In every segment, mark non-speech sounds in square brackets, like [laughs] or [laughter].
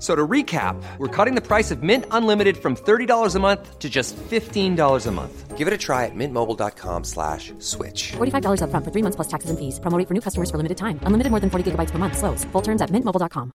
So to recap, we're cutting the price of Mint Unlimited from $30 a month to just $15 a month. Give it a try at mintmobile.com slash switch. $45 upfront for three months plus taxes and fees. Promo rate for new customers for limited time. Unlimited more than 40 gigabytes per month. Slows. Full terms at mintmobile.com.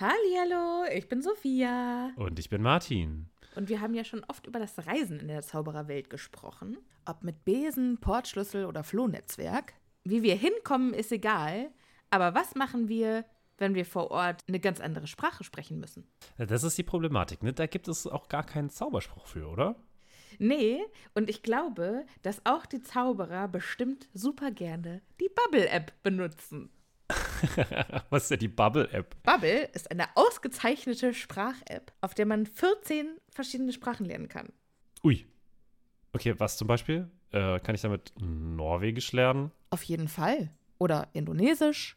Hallihallo, ich bin Sophia. Und ich bin Martin. Und wir haben ja schon oft über das Reisen in der Zaubererwelt gesprochen. Ob mit Besen, Portschlüssel oder Flohnetzwerk. Wie wir hinkommen, ist egal. Aber was machen wir, wenn wir vor Ort eine ganz andere Sprache sprechen müssen? Das ist die Problematik, ne? Da gibt es auch gar keinen Zauberspruch für, oder? Nee, und ich glaube, dass auch die Zauberer bestimmt super gerne die Bubble-App benutzen. [laughs] Was ist denn die Bubble-App? Bubble ist eine ausgezeichnete Sprach-App, auf der man 14 verschiedene Sprachen lernen kann. Ui. Okay, was zum Beispiel? Äh, kann ich damit Norwegisch lernen? Auf jeden Fall. Oder Indonesisch.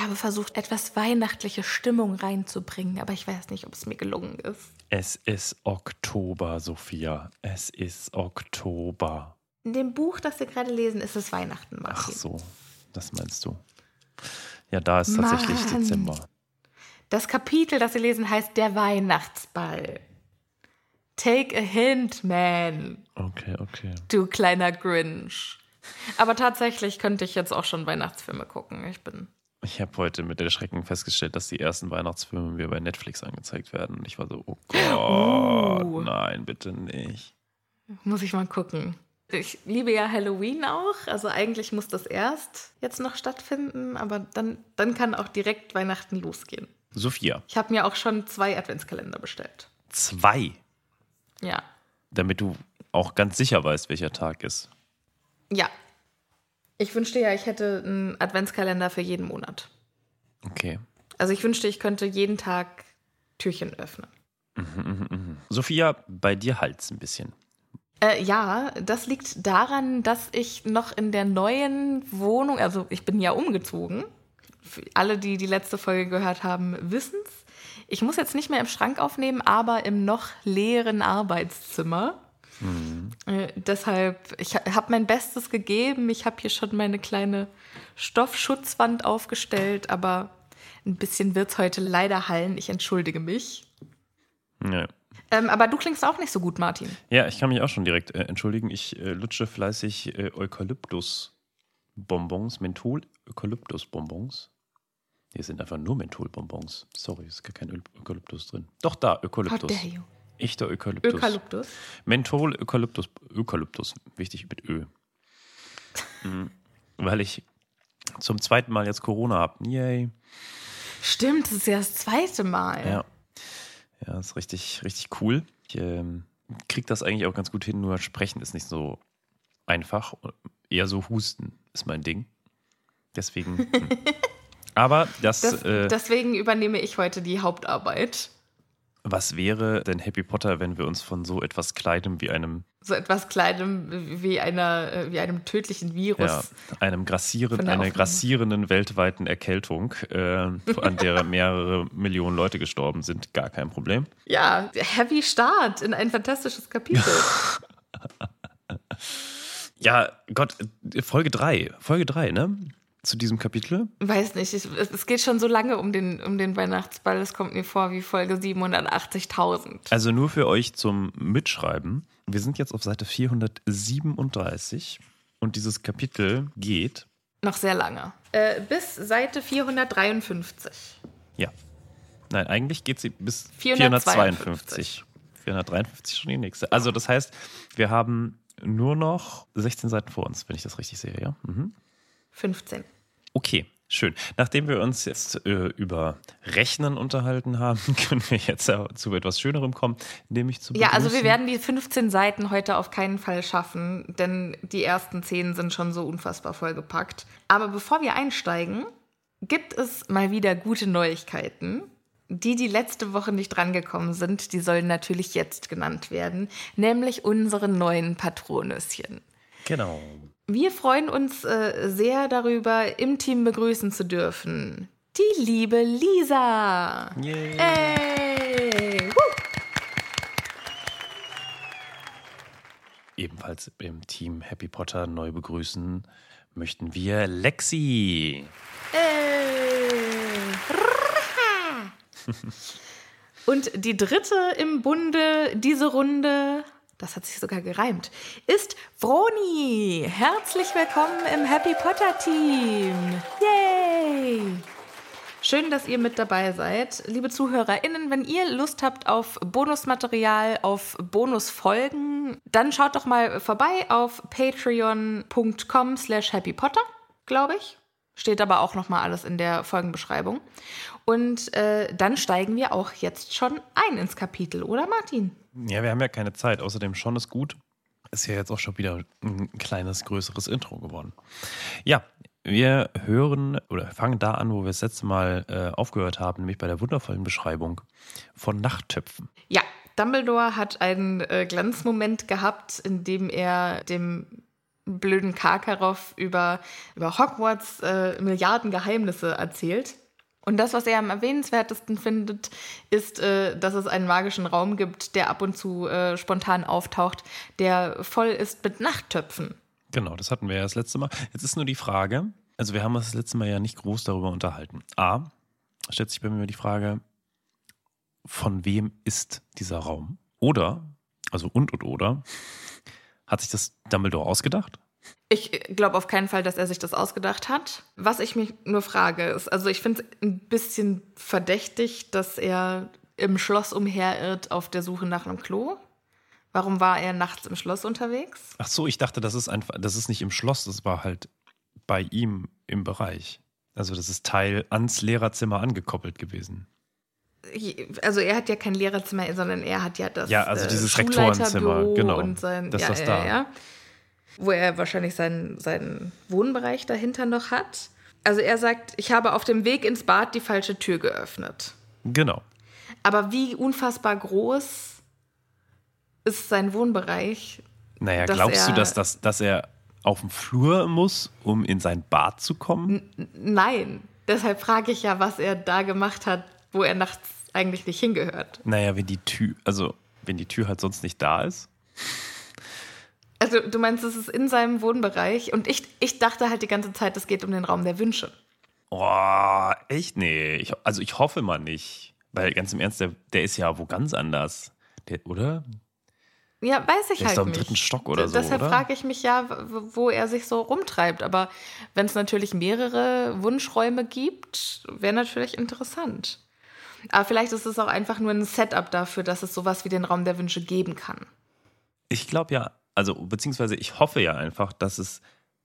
Ich habe versucht, etwas weihnachtliche Stimmung reinzubringen, aber ich weiß nicht, ob es mir gelungen ist. Es ist Oktober, Sophia. Es ist Oktober. In dem Buch, das wir gerade lesen, ist es Weihnachten, Ach Martin. so, das meinst du. Ja, da ist tatsächlich Mann. Dezember. Das Kapitel, das wir lesen, heißt Der Weihnachtsball. Take a hint, man, Okay, okay. du kleiner Grinch. Aber tatsächlich könnte ich jetzt auch schon Weihnachtsfilme gucken. Ich bin. Ich habe heute mit Erschrecken festgestellt, dass die ersten Weihnachtsfilme mir bei Netflix angezeigt werden. Und ich war so, oh Gott, Uh. nein, bitte nicht. Muss ich mal gucken. Ich liebe ja Halloween auch. Also eigentlich muss das erst jetzt noch stattfinden, aber dann, dann kann auch direkt Weihnachten losgehen. Sophia, Ich habe mir auch schon zwei Adventskalender bestellt. zwei, Ja. damit du auch ganz sicher weißt, welcher Tag ist. Ja. Ich wünschte ja, ich hätte einen Adventskalender für jeden Monat. Okay. Also ich wünschte, ich könnte jeden Tag Türchen öffnen. Sophia, bei dir halt's ein bisschen. Äh, ja, das liegt daran, dass ich noch in der neuen Wohnung, also ich bin ja umgezogen. Für alle, die die letzte Folge gehört haben, wissen's. Ich muss jetzt nicht mehr im Schrank aufnehmen, aber im noch leeren Arbeitszimmer. Äh, deshalb, ich ha- habe mein Bestes gegeben. Ich habe hier schon meine kleine Stoffschutzwand aufgestellt, aber ein bisschen wird's heute leider hallen. Ich entschuldige mich. Ja. Ähm, aber du klingst auch nicht so gut, Martin. Ja, ich kann mich auch schon direkt äh, entschuldigen. Ich äh, lutsche fleißig äh, Eukalyptus-Bonbons, Menthol-Eukalyptus-Bonbons. Hier sind einfach nur Mentholbonbons. Sorry, ist gar kein Öl- Eukalyptus drin. Doch, da, How Eukalyptus. dare you? Echter Eukalyptus. Eukalyptus. Menthol, Eukalyptus, Eukalyptus, wichtig mit Ö. [laughs] Mhm. Weil ich zum zweiten Mal jetzt Corona habe. Yay. Stimmt, das ist ja das zweite Mal. Ja. Ja, ist richtig, richtig cool. Ich ähm, krieg das eigentlich auch ganz gut hin, nur sprechen ist nicht so einfach. Eher so husten ist mein Ding. Deswegen. hm. [laughs] Aber das, Das, äh, deswegen übernehme ich heute die Hauptarbeit. Was wäre denn Happy Potter, wenn wir uns von so etwas kleidem wie einem, So etwas Kleinem wie, einer, äh, wie einem tödlichen Virus. ja, einem grassieren, einer Aufnahme. grassierenden weltweiten Erkältung, äh, an der [laughs] mehrere Millionen Leute gestorben sind, gar kein Problem. Ja, heavy Start in ein fantastisches Kapitel. [laughs] Ja, Gott, Folge 3, Folge 3, ne? Zu diesem Kapitel. Weiß nicht, ich, es es geht schon so lange um den, um den Weihnachtsball, es kommt mir vor wie Folge 780.000. Also nur für euch zum Mitschreiben. Wir sind jetzt auf Seite 437 und dieses Kapitel geht, Noch sehr lange. Äh, bis Seite 453. ja. Nein, eigentlich geht sie bis 452. 452. 453 schon die nächste. Also das heißt, wir haben nur noch 16 Seiten vor uns, wenn ich das richtig sehe, ja? Mhm. 15. Okay, schön. Nachdem wir uns jetzt äh, über Rechnen unterhalten haben, [laughs] können wir jetzt zu etwas Schönerem kommen, nämlich zu Ja, also wir begrüßen- werden die 15 Seiten heute auf keinen Fall schaffen, denn die ersten 10 sind schon so unfassbar vollgepackt. Aber bevor wir einsteigen, gibt es mal wieder gute Neuigkeiten. Die, die letzte Woche nicht drangekommen sind, die sollen natürlich jetzt genannt werden, nämlich unsere neuen Patronüschen. Genau. Wir freuen uns äh, sehr darüber, im Team begrüßen zu dürfen. Die liebe Lisa. Yay. Hey! Ebenfalls im Team Happy Potter neu begrüßen möchten wir Lexi. [laughs] Und die dritte im Bunde, diese Runde, das hat sich sogar gereimt, ist Vroni. Herzlich willkommen im Happy Potter Team. Yay! Schön, dass ihr mit dabei seid. Liebe ZuhörerInnen, wenn ihr Lust habt auf Bonusmaterial, auf Bonusfolgen, dann schaut doch mal vorbei auf patreon.com slash happypotter, glaube ich. Steht aber auch noch mal alles in der Folgenbeschreibung. Und äh, dann steigen wir auch jetzt schon ein ins Kapitel, oder Martin? Ja, wir haben ja keine Zeit. Außerdem schon ist gut. Ist ja jetzt auch schon wieder ein kleines, größeres Intro geworden. Ja, wir hören oder fangen da an, wo wir das letzte Mal äh, aufgehört haben, nämlich bei der wundervollen Beschreibung von Nachttöpfen. Ja, Dumbledore hat einen äh, Glanzmoment gehabt, in dem er dem blöden Karkaroff über, über Hogwarts äh, Milliarden Geheimnisse erzählt. Und das, was er am erwähnenswertesten findet, ist, äh, dass es einen magischen Raum gibt, der ab und zu äh, spontan auftaucht, der voll ist mit Nachttöpfen. Genau, das hatten wir ja das letzte Mal. Jetzt ist nur die Frage, also wir haben uns das letzte Mal ja nicht groß darüber unterhalten. A, stellt sich bei mir die Frage, von wem ist dieser Raum? Oder, also und und oder, hat sich das Dumbledore ausgedacht? Ich glaube auf keinen Fall, dass er sich das ausgedacht hat. Was ich mich nur frage, ist, also ich finde es ein bisschen verdächtig, dass er im Schloss umherirrt auf der Suche nach einem Klo. Warum war er nachts im Schloss unterwegs? Ach so, ich dachte, das ist einfach, das ist nicht im Schloss, das war halt bei ihm im Bereich. Also das ist Teil ans Lehrerzimmer angekoppelt gewesen. Also er hat ja kein Lehrerzimmer, sondern er hat ja das Ja, also äh, dieses Schulleiterbüro Rektorenzimmer, genau. Und sein, Das ist ja, das ja, da. Ja, wo er wahrscheinlich seinen, seinen Wohnbereich dahinter noch hat. Also er sagt, ich habe auf dem Weg ins Bad die falsche Tür geöffnet. Genau. Aber wie unfassbar groß ist sein Wohnbereich? Naja, dass glaubst du, dass, das, dass er auf dem Flur muss, um in sein Bad zu kommen? Nein. Deshalb frage ich ja, was er da gemacht hat, wo er nachts eigentlich nicht hingehört. Naja, wenn die Tür, also wenn die Tür halt sonst nicht da ist. Also du meinst, es ist in seinem Wohnbereich und ich, ich dachte halt die ganze Zeit, es geht um den Raum der Wünsche. Oh, echt? Nee. Ich, also ich hoffe mal nicht. Weil ganz im Ernst, der, der ist ja wo ganz anders. Der, oder? Ja, weiß ich Der ist halt doch im nicht. dritten Stock oder so, Deshalb frage ich mich ja, wo er sich so rumtreibt. Aber wenn es natürlich mehrere Wunschräume gibt, wäre natürlich interessant. Aber vielleicht ist es auch einfach nur ein Setup dafür, dass es sowas wie den Raum der Wünsche geben kann. Ich glaube ja, also beziehungsweise ich hoffe ja einfach, dass es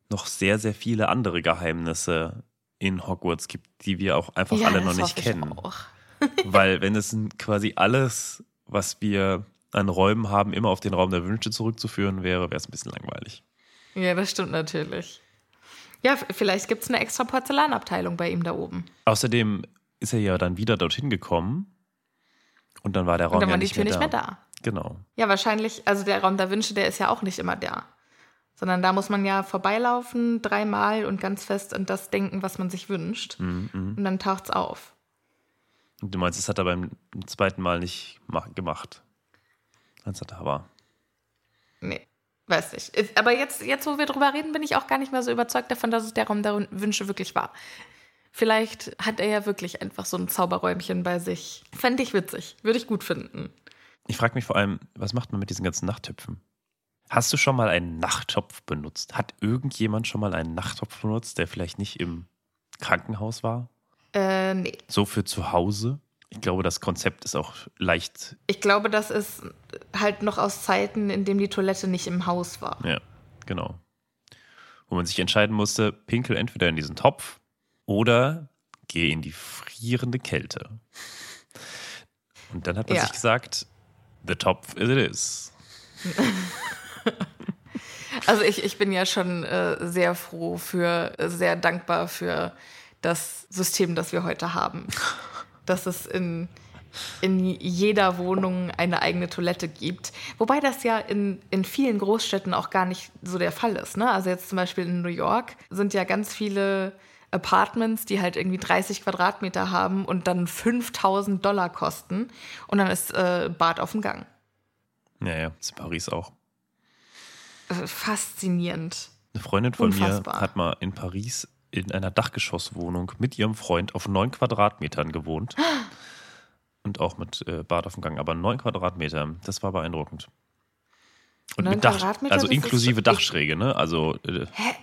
noch sehr, sehr viele andere Geheimnisse in Hogwarts gibt, die wir auch einfach alle noch nicht kennen. Auch. [laughs] [laughs] Weil wenn es quasi alles, was wir an Räumen haben, immer auf den Raum der Wünsche zurückzuführen wäre, wäre es ein bisschen langweilig. Ja, das stimmt natürlich. Ja, vielleicht gibt es eine extra Porzellanabteilung bei ihm da oben. Außerdem ist er ja dann wieder dorthin gekommen und dann war der Raum Und dann ja war die nicht, Tür mehr, nicht mehr da. Genau. Ja, wahrscheinlich, also der Raum der Wünsche, der ist ja auch nicht immer da. Sondern da muss man ja vorbeilaufen, dreimal und ganz fest an das denken, was man sich wünscht. Mhm, Und dann taucht's auf. Und du meinst, das hat er beim zweiten Mal nicht ma- gemacht, als er da war. Nee, weiß nicht. Aber jetzt, jetzt, wo wir drüber reden, bin ich auch gar nicht mehr so überzeugt davon, dass es der Raum der Wünsche wirklich war. Vielleicht hat er ja wirklich einfach so ein Zauberräumchen bei sich. Fände ich witzig. Würde ich gut finden. Ich frage mich vor allem, was macht man mit diesen ganzen Nachttöpfen? Hast du schon mal einen Nachttopf benutzt? Hat irgendjemand schon mal einen Nachttopf benutzt, der vielleicht nicht im Krankenhaus war? Äh, nee. So für zu Hause? Ich glaube, das Konzept ist auch leicht. Ich glaube, das ist halt noch aus Zeiten, in denen die Toilette nicht im Haus war. Ja, genau. Wo man sich entscheiden musste, pinkel entweder in diesen Topf oder geh in die frierende Kälte. Und dann hat man Ja. sich gesagt, the Topf it is. [laughs] Also ich, ich bin ja schon äh, sehr froh für, sehr dankbar für das System, das wir heute haben. Dass es in, in jeder Wohnung eine eigene Toilette gibt. Wobei das ja in, in vielen Großstädten auch gar nicht so der Fall ist. Ne? Also jetzt zum Beispiel in New York sind ja ganz viele Apartments, die halt irgendwie 30 Quadratmeter haben und dann 5000 Dollar kosten. Und dann ist äh, Bad auf dem Gang. Ja, ja, ist in Paris auch. Äh, faszinierend. Eine Freundin von Unfassbar. mir hat mal in Paris in einer Dachgeschosswohnung mit ihrem Freund auf neun Quadratmetern gewohnt. [gasps] Und auch mit äh, Bad auf dem Gang. Aber neun Quadratmeter, das war beeindruckend. Und mit Dach, Quadratmeter, also inklusive Dachschräge, ne? Also, äh, Hä?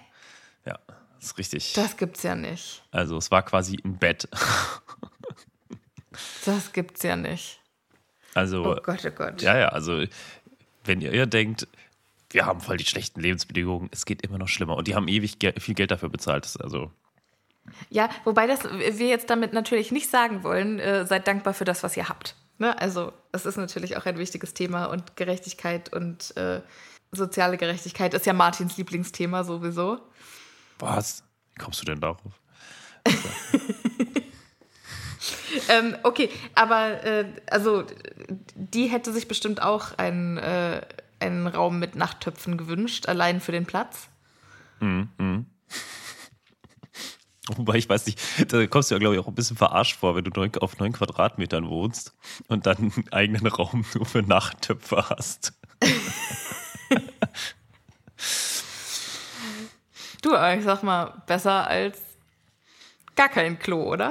ja, das ist richtig. Das gibt's ja nicht. Also, es war quasi ein Bett. [laughs] Das gibt's ja nicht. Also, Oh Gott, oh Gott. ja, ja, also, wenn ihr, ihr denkt, wir haben voll die schlechten Lebensbedingungen, es geht immer noch schlimmer. Und die haben ewig ge viel Geld dafür bezahlt. Also, Ja, wobei das wir jetzt damit natürlich nicht sagen wollen, äh, seid dankbar für das, was ihr habt. Ne? Also, es ist natürlich auch ein wichtiges Thema und Gerechtigkeit und äh, soziale Gerechtigkeit ist ja Martins Lieblingsthema sowieso. Was? Wie kommst du denn darauf? [laughs] Ähm, okay, aber äh, also die hätte sich bestimmt auch einen, äh, einen Raum mit Nachttöpfen gewünscht, allein für den Platz. [laughs] Wobei ich weiß nicht, da kommst du ja, glaube ich, auch ein bisschen verarscht vor, wenn du auf neun Quadratmetern wohnst und dann einen eigenen Raum [laughs] nur für Nachttöpfe hast. Du, aber ich sag mal, besser als gar kein Klo, oder?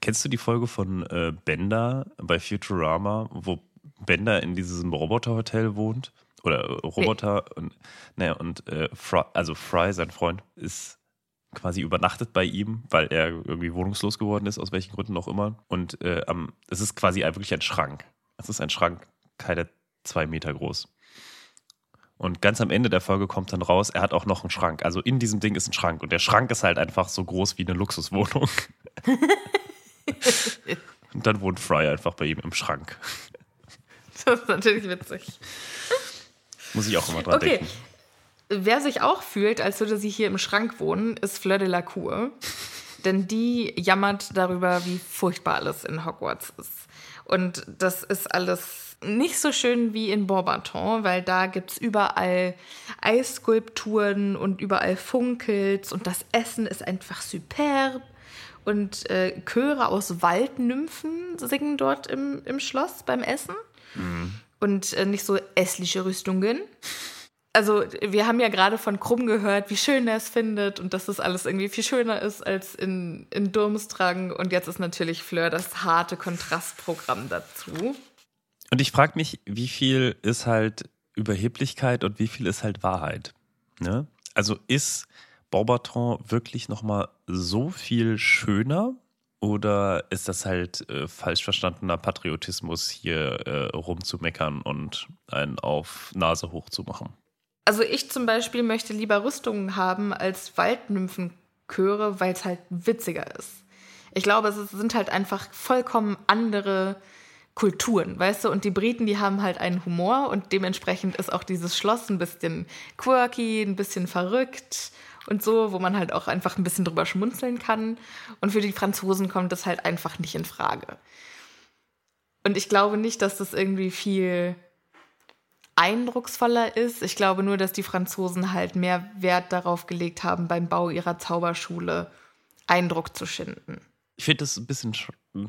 Kennst du die Folge von äh, Bender bei Futurama, wo Bender in diesem Roboterhotel wohnt? Oder äh, Roboter und, naja, und äh, Fry, also Fry, sein Freund, ist quasi übernachtet bei ihm, weil er irgendwie wohnungslos geworden ist, aus welchen Gründen auch immer. Und äh, am, es ist quasi wirklich ein Schrank. Es ist ein Schrank, keine zwei Meter groß. Und ganz am Ende der Folge kommt dann raus, er hat auch noch einen Schrank. Also in diesem Ding ist ein Schrank. Und der Schrank ist halt einfach so groß wie eine Luxuswohnung. [laughs] Und dann wohnt Fry einfach bei ihm im Schrank. Das ist natürlich witzig. Muss ich auch immer dran Okay. denken. Wer sich auch fühlt, als würde sie hier im Schrank wohnen, ist Fleur de la Cour. Denn die jammert darüber, wie furchtbar alles in Hogwarts ist. Und das ist alles nicht so schön wie in Beaubaton, weil da gibt es überall Eisskulpturen und überall funkelt's und das Essen ist einfach superb. Und äh, Chöre aus Waldnymphen singen dort im, im Schloss beim Essen. Mhm. Und äh, nicht so essliche Rüstungen also wir haben ja gerade von Krumm gehört, wie schön er es findet und dass das alles irgendwie viel schöner ist als in, in Durmstrang. Und jetzt ist natürlich Fleur das harte Kontrastprogramm dazu. Und ich frage mich, wie viel ist halt Überheblichkeit und wie viel ist halt Wahrheit? Ne? Also ist Beaubaton wirklich nochmal so viel schöner oder ist das halt äh, falsch verstandener Patriotismus, hier äh, rumzumeckern und einen auf Nase hoch zu machen? Also ich zum Beispiel möchte lieber Rüstungen haben als Waldnymphenchöre, weil es halt witziger ist. Ich glaube, es sind halt einfach vollkommen andere Kulturen, weißt du? Und die Briten, die haben halt einen Humor und dementsprechend ist auch dieses Schloss ein bisschen quirky, ein bisschen verrückt und so, wo man halt auch einfach ein bisschen drüber schmunzeln kann. Und für die Franzosen kommt das halt einfach nicht in Frage. Und ich glaube nicht, dass das irgendwie viel eindrucksvoller ist. Ich glaube nur, dass die Franzosen halt mehr Wert darauf gelegt haben, beim Bau ihrer Zauberschule Eindruck zu schinden. Ich finde das ein bisschen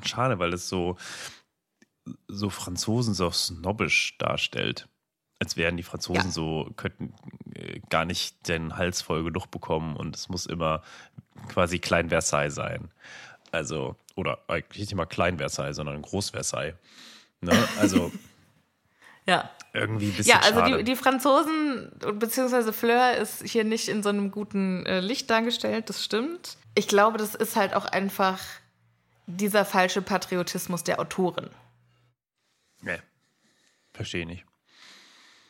schade, weil es so, so Franzosen so snobbisch darstellt. Als wären die Franzosen ja. so, könnten äh, gar nicht den Hals voll genug bekommen und es muss immer quasi Klein Versailles sein. Also, oder eigentlich nicht immer Klein Versailles, sondern Groß Versailles. Ne? Also. [laughs] ja irgendwie ein bisschen Ja, also schade. Die, die Franzosen, beziehungsweise Fleur ist hier nicht in so einem guten äh, Licht dargestellt, das stimmt. Ich glaube, das ist halt auch einfach dieser falsche Patriotismus der Autoren. Nee, verstehe nicht.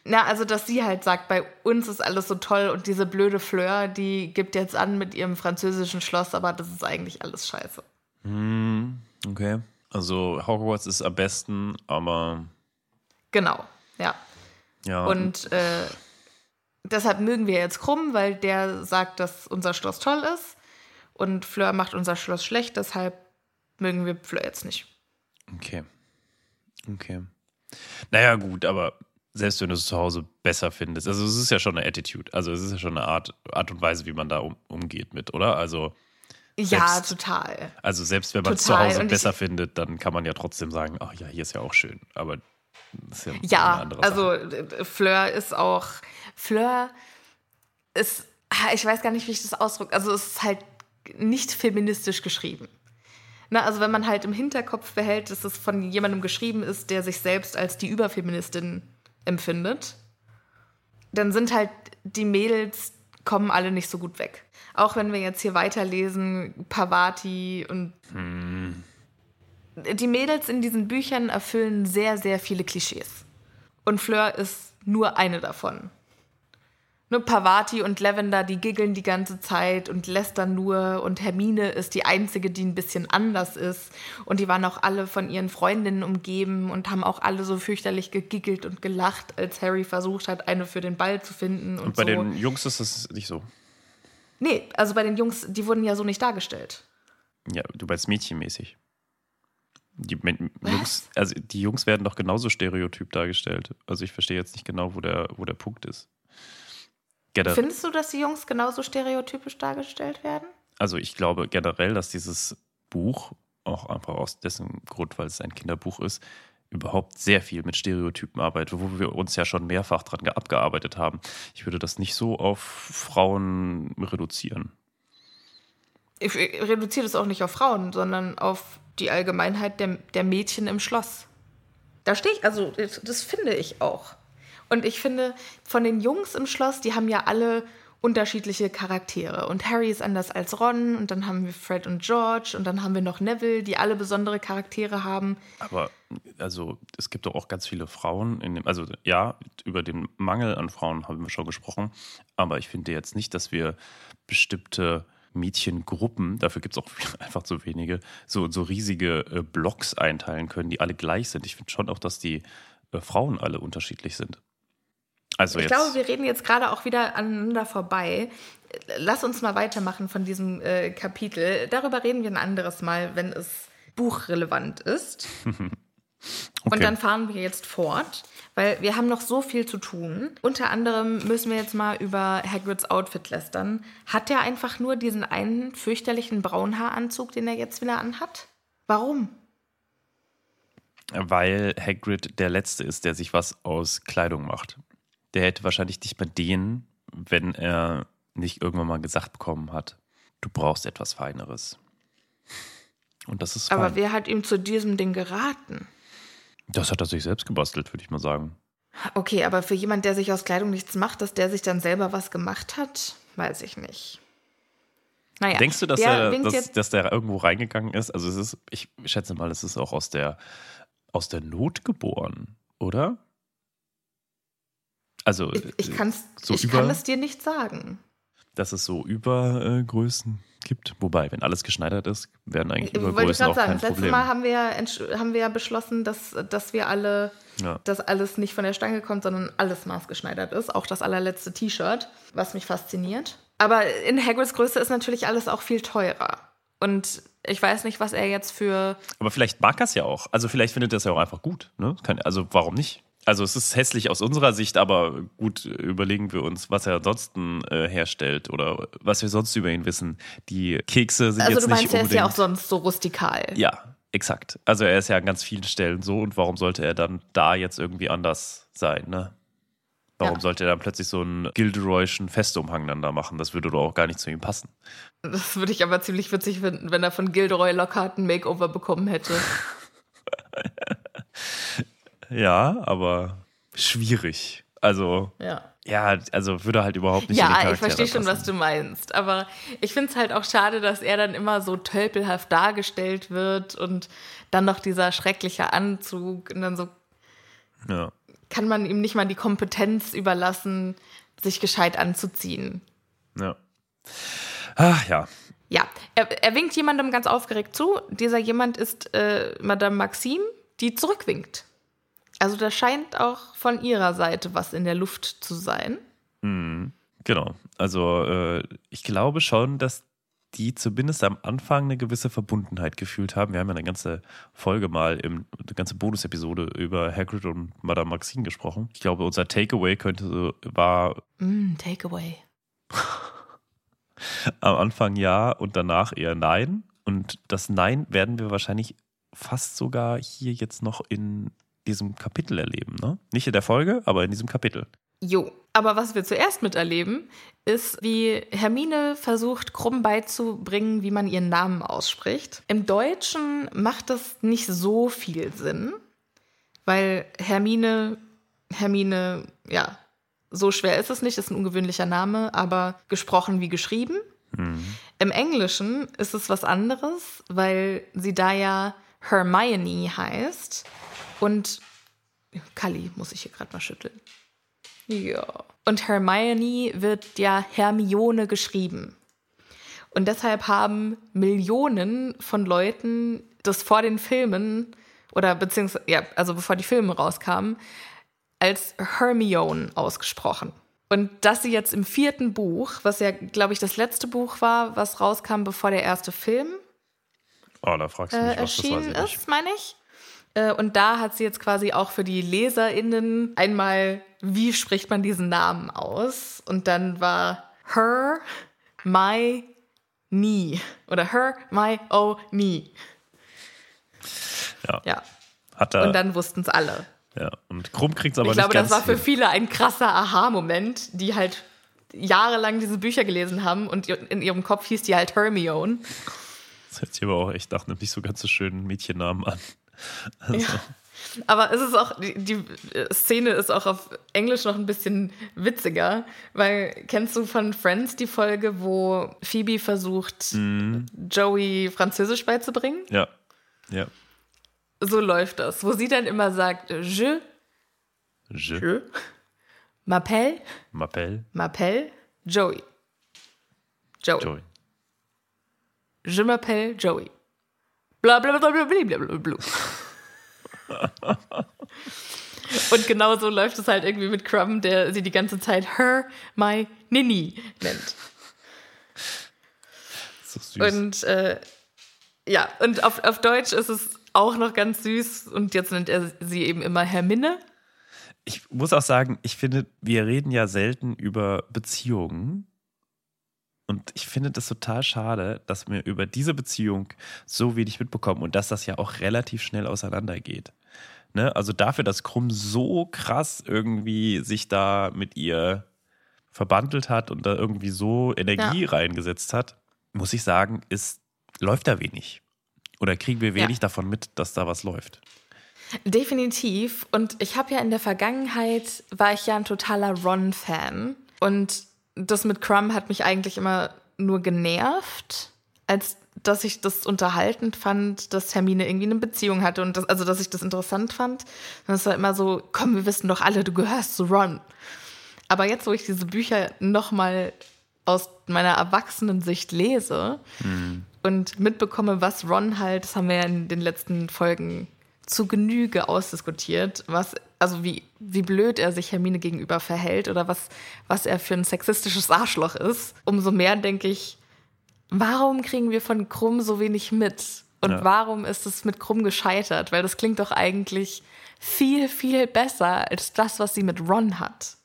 Na, also, dass sie halt sagt, bei uns ist alles so toll und diese blöde Fleur, die gibt jetzt an mit ihrem französischen Schloss, aber das ist eigentlich alles scheiße. Hm, okay. Also, Hogwarts ist am besten, aber. Genau. Ja. ja. Und äh, deshalb mögen wir jetzt Krumm, weil der sagt, dass unser Schloss toll ist. Und Fleur macht unser Schloss schlecht, deshalb mögen wir Fleur jetzt nicht. Okay. Okay. Naja, gut, aber selbst wenn du es zu Hause besser findest, also es ist ja schon eine Attitude, also es ist ja schon eine Art, Art und Weise, wie man da um, umgeht mit, oder? Also. Selbst, ja, total. Also selbst wenn man es zu Hause besser findet, dann kann man ja trotzdem sagen, ach ja, hier ist ja auch schön. Aber ja, ja also Sache. Fleur ist auch, Fleur ist, ich weiß gar nicht, wie ich das ausdrücke, also es ist halt nicht feministisch geschrieben. Na, also wenn man halt im Hinterkopf behält, dass es von jemandem geschrieben ist, der sich selbst als die Überfeministin empfindet, dann sind halt die Mädels kommen alle nicht so gut weg. Auch wenn wir jetzt hier weiterlesen, Pavati und hm die Mädels in diesen Büchern erfüllen sehr, sehr viele Klischees. Und Fleur ist nur eine davon. Nur Pavati und Lavender, die giggeln die ganze Zeit und lästern nur. Und Hermine ist die einzige, die ein bisschen anders ist. Und die waren auch alle von ihren Freundinnen umgeben und haben auch alle so fürchterlich gegiggelt und gelacht, als Harry versucht hat, eine für den Ball zu finden. Und, und bei so. den Jungs ist das nicht so. Nee, also bei den Jungs, die wurden ja so nicht dargestellt. Ja, du meinst mädchenmäßig. Die Jungs, also die Jungs werden doch genauso stereotyp dargestellt. Also ich verstehe jetzt nicht genau, wo der, wo der Punkt ist. Generell. Findest du, dass die Jungs genauso stereotypisch dargestellt werden? Also ich glaube generell, dass dieses Buch, auch einfach aus dessen Grund, weil es ein Kinderbuch ist, überhaupt sehr viel mit Stereotypen arbeitet, wo wir uns ja schon mehrfach dran abgearbeitet haben. Ich würde das nicht so auf Frauen reduzieren. Ich reduziere das auch nicht auf Frauen, sondern auf die Allgemeinheit der, der Mädchen im Schloss. Da stehe ich, also das, das finde ich auch. Und ich finde, von den Jungs im Schloss, die haben ja alle unterschiedliche Charaktere. Und Harry ist anders als Ron und dann haben wir Fred und George und dann haben wir noch Neville, die alle besondere Charaktere haben. Aber also es gibt doch auch ganz viele Frauen in dem, also ja, über den Mangel an Frauen haben wir schon gesprochen, aber ich finde jetzt nicht, dass wir bestimmte Mädchengruppen, dafür gibt es auch [laughs] einfach zu wenige, so, so riesige äh, Blocks einteilen können, die alle gleich sind. Ich finde schon auch, dass die äh, Frauen alle unterschiedlich sind. Also ich glaube, wir reden jetzt gerade auch wieder aneinander vorbei. Lass uns mal weitermachen von diesem äh, Kapitel. Darüber reden wir ein anderes Mal, wenn es buchrelevant ist. [laughs] Und dann fahren wir jetzt fort, weil wir haben noch so viel zu tun. Unter anderem müssen wir jetzt mal über Hagrids Outfit lästern. Hat er einfach nur diesen einen fürchterlichen Braunhaaranzug, den er jetzt wieder anhat? Warum? Weil Hagrid der Letzte ist, der sich was aus Kleidung macht. Der hätte wahrscheinlich nicht mal den, wenn er nicht irgendwann mal gesagt bekommen hat, du brauchst etwas Feineres. Und das ist fein. Aber wer hat ihm zu diesem Ding geraten? Das hat er sich selbst gebastelt, würde ich mal sagen. Okay, aber für jemand, der sich aus Kleidung nichts macht, dass der sich dann selber was gemacht hat, weiß ich nicht. Naja, Denkst du, dass, der er, winkt dass, dass der irgendwo reingegangen ist? Also es ist, ich schätze mal, es ist auch aus der, aus der Not geboren, oder? Also, ich, ich, kann's, so ich über- kann es dir nicht sagen. dass es so Übergrößen gibt. Wobei, wenn alles geschneidert ist, werden eigentlich Äh, ich Übergrößen auch sagen, kein das letzte Problem. Mal haben wir, ja haben wir ja beschlossen, dass, dass wir alle, Ja. dass alles nicht von der Stange kommt, sondern alles maßgeschneidert ist. Auch das allerletzte T-Shirt, was mich fasziniert. Aber in Hagrids Größe ist natürlich alles auch viel teurer. Und ich weiß nicht, was er jetzt für. Aber vielleicht mag er es ja auch. Also vielleicht findet er es ja auch einfach gut. Ne? Also warum nicht? Also es ist hässlich aus unserer Sicht, aber gut, äh, überlegen wir uns, was er ansonsten äh, herstellt oder was wir sonst über ihn wissen. Die Kekse sind Also jetzt du nicht meinst, er ist ja auch sonst so rustikal. Ja, exakt. Also er ist ja an ganz vielen Stellen so und warum sollte er dann da jetzt irgendwie anders sein, ne? Warum Ja. sollte er dann plötzlich so einen Gilderoyschen Festumhang dann da machen? Das würde doch auch gar nicht zu ihm passen. Das würde ich aber ziemlich witzig finden, wenn er von Gilderoy Lockhart ein Makeover bekommen hätte. [laughs] Ja, aber schwierig. Also, Ja. ja, also würde halt überhaupt nicht Ja, ich verstehe schon, was du meinst. Aber ich finde es halt auch schade, dass er dann immer so tölpelhaft dargestellt wird und dann noch dieser schreckliche Anzug und dann so Ja. kann man ihm nicht mal die Kompetenz überlassen, sich gescheit anzuziehen. Ja. Ach ja. Ja, er, er winkt jemandem ganz aufgeregt zu. Dieser jemand ist äh, Madame Maxime, die zurückwinkt. Also da scheint auch von ihrer Seite was in der Luft zu sein. Genau. Also äh, ich glaube schon, dass die zumindest am Anfang eine gewisse Verbundenheit gefühlt haben. Wir haben ja eine ganze Folge mal, im, eine ganze Bonus-Episode über Hagrid und Madame Maxine gesprochen. Ich glaube, unser Takeaway könnte so, war Mm, Takeaway. [laughs] am Anfang ja und danach eher nein. Und das Nein werden wir wahrscheinlich fast sogar hier jetzt noch in diesem Kapitel erleben. Ne? Nicht in der Folge, aber in diesem Kapitel. Jo. Aber was wir zuerst miterleben, ist, wie Hermine versucht, Krumm beizubringen, wie man ihren Namen ausspricht. Im Deutschen macht das nicht so viel Sinn, weil Hermine, Hermine, ja, so schwer ist es nicht, ist ein ungewöhnlicher Name, aber gesprochen wie geschrieben. Im Englischen ist es was anderes, weil sie da ja Hermione heißt. Und Kali muss ich hier gerade mal schütteln. Ja. Und Hermione wird ja Hermione geschrieben. Und deshalb haben Millionen von Leuten das vor den Filmen oder beziehungsweise, ja, also bevor die Filme rauskamen, als Hermione ausgesprochen. Und dass sie jetzt im vierten Buch, was ja, glaube ich, das letzte Buch war, was rauskam, bevor der erste Film Oh, da fragst du äh, mich was, das weiß erschienen ich nicht. ist, meine ich. Äh, und da hat sie jetzt quasi auch für die LeserInnen einmal, wie spricht man diesen Namen aus? Und dann war her, my, nie. Oder her, my, oh, nie. Ja. Ja. Hat er, Und dann wussten es alle. ja. Und Krumm kriegt es aber ich glaube, nicht ganz das war für viele ein krasser Aha-Moment, die halt jahrelang diese Bücher gelesen haben und in ihrem Kopf hieß die halt Hermione. Das hört sich aber auch echt nach einem nicht so ganz so schönen Mädchennamen an. [laughs] Also, Aber es ist auch, die, die Szene ist auch auf Englisch noch ein bisschen witziger, weil kennst du von Friends die Folge, wo Phoebe versucht, Mhm. Joey Französisch beizubringen? Ja. Ja. So läuft das, wo sie dann immer sagt, je, Je, je, m'appelle, m'appelle m'appelle Joey. Joey. Joey. Je m'appelle Joey. Bla bla bla bla bla bla bla bla. Und genau so läuft es halt irgendwie mit Crumb, der sie die ganze Zeit her, my, Nini nennt. So süß. Und äh, ja, und auf, auf Deutsch ist es auch noch ganz süß. Und jetzt nennt er sie eben immer Hermine. Ich muss auch sagen, ich finde, wir reden ja selten über Beziehungen. Und ich finde das total schade, dass wir über diese Beziehung so wenig mitbekommen und dass das ja auch relativ schnell auseinandergeht. Ne? Also dafür, dass Krumm so krass irgendwie sich da mit ihr verbandelt hat und da irgendwie so Energie Ja. reingesetzt hat, muss ich sagen, ist, läuft da wenig. Oder kriegen wir wenig Ja. davon mit, dass da was läuft. Definitiv. Und ich habe ja in der Vergangenheit, war ich ja ein totaler Ron-Fan. Und das mit Crumb hat mich eigentlich immer nur genervt, als dass ich das unterhaltend fand, dass Hermine irgendwie eine Beziehung hatte und das, also dass ich das interessant fand. Und es war immer so, komm, wir wissen doch alle, du gehörst zu Ron. Aber jetzt, wo ich diese Bücher nochmal aus meiner Erwachsenensicht lese und mitbekomme, was Ron halt, das haben wir ja in den letzten Folgen zu Genüge ausdiskutiert, was, also wie, wie blöd er sich Hermine gegenüber verhält oder was, was er für ein sexistisches Arschloch ist, umso mehr denke ich, warum kriegen wir von Krumm so wenig mit? Und Ja. warum ist es mit Krumm gescheitert? Weil das klingt doch eigentlich viel, viel besser als das, was sie mit Ron hat.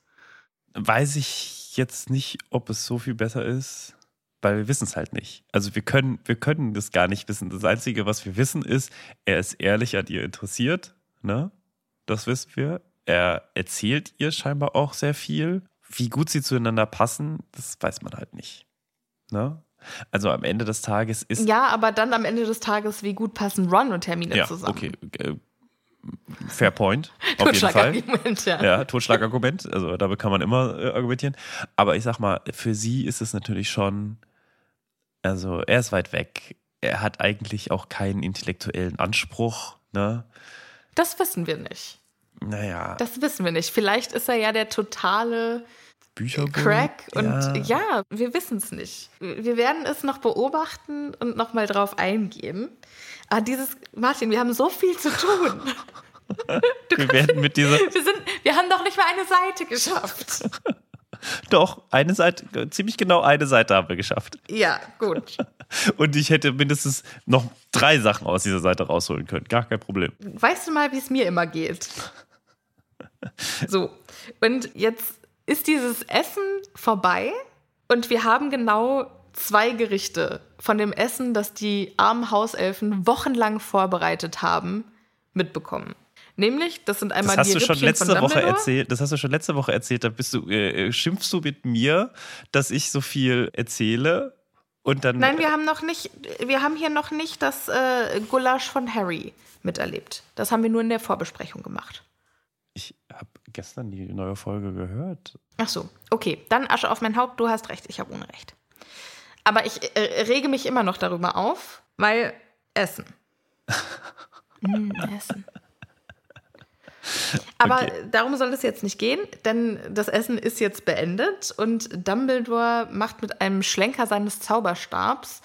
weiß ich jetzt nicht, ob es so viel besser ist, weil wir wissen es halt nicht. Also wir können, wir können das gar nicht wissen. Das Einzige, was wir wissen, ist, er ist ehrlich an ihr interessiert. Ne? Das wissen wir. Er erzählt ihr scheinbar auch sehr viel. Wie gut sie zueinander passen, das weiß man halt nicht. Ne? Also am Ende des Tages ist Ja, aber dann am Ende des Tages, wie gut passen Ron und Hermine ja zusammen? okay. Äh, fair point. [laughs] Auf jeden Fall. Totschlagargument, ja. Ja, Totschlagargument. Also damit kann man immer äh, argumentieren. Aber ich sag mal, für sie ist es natürlich schon, also er ist weit weg. Er hat eigentlich auch keinen intellektuellen Anspruch. Ne? Das wissen wir nicht. Naja, Das wissen wir nicht. Vielleicht ist er ja der totale Bücherbuch. Crack und ja. ja, wir wissen es nicht. Wir werden es noch beobachten und noch mal drauf eingehen. Aber dieses, Martin, wir haben so viel zu tun. [laughs] Wir werden mit dieser, [laughs] Wir, sind, wir haben doch nicht mal eine Seite geschafft. [laughs] doch, eine Seite, ziemlich genau eine Seite haben wir geschafft. Ja, gut. Und ich hätte mindestens noch drei Sachen aus dieser Seite rausholen können. Gar kein Problem. Weißt du mal, wie es mir immer geht? So, und jetzt ist dieses Essen vorbei und wir haben genau zwei Gerichte von dem Essen, das die armen Hauselfen wochenlang vorbereitet haben, mitbekommen. Nämlich, das sind einmal Das hast die du schon letzte Woche erzählt. Das hast du schon letzte Woche erzählt. Da bist du, äh, schimpfst du mit mir, dass ich so viel erzähle und dann. Nein, wir haben noch nicht, wir haben hier noch nicht das äh, Gulasch von Harry miterlebt. Das haben wir nur in der Vorbesprechung gemacht. Gestern die neue Folge gehört. Ach so, okay. Dann Asche auf mein Haupt, du hast recht, ich habe Unrecht. Aber ich äh, rege mich immer noch darüber auf, weil Essen. [laughs] Mm, Essen. Aber Okay. darum soll es jetzt nicht gehen, denn das Essen ist jetzt beendet und Dumbledore macht mit einem Schlenker seines Zauberstabs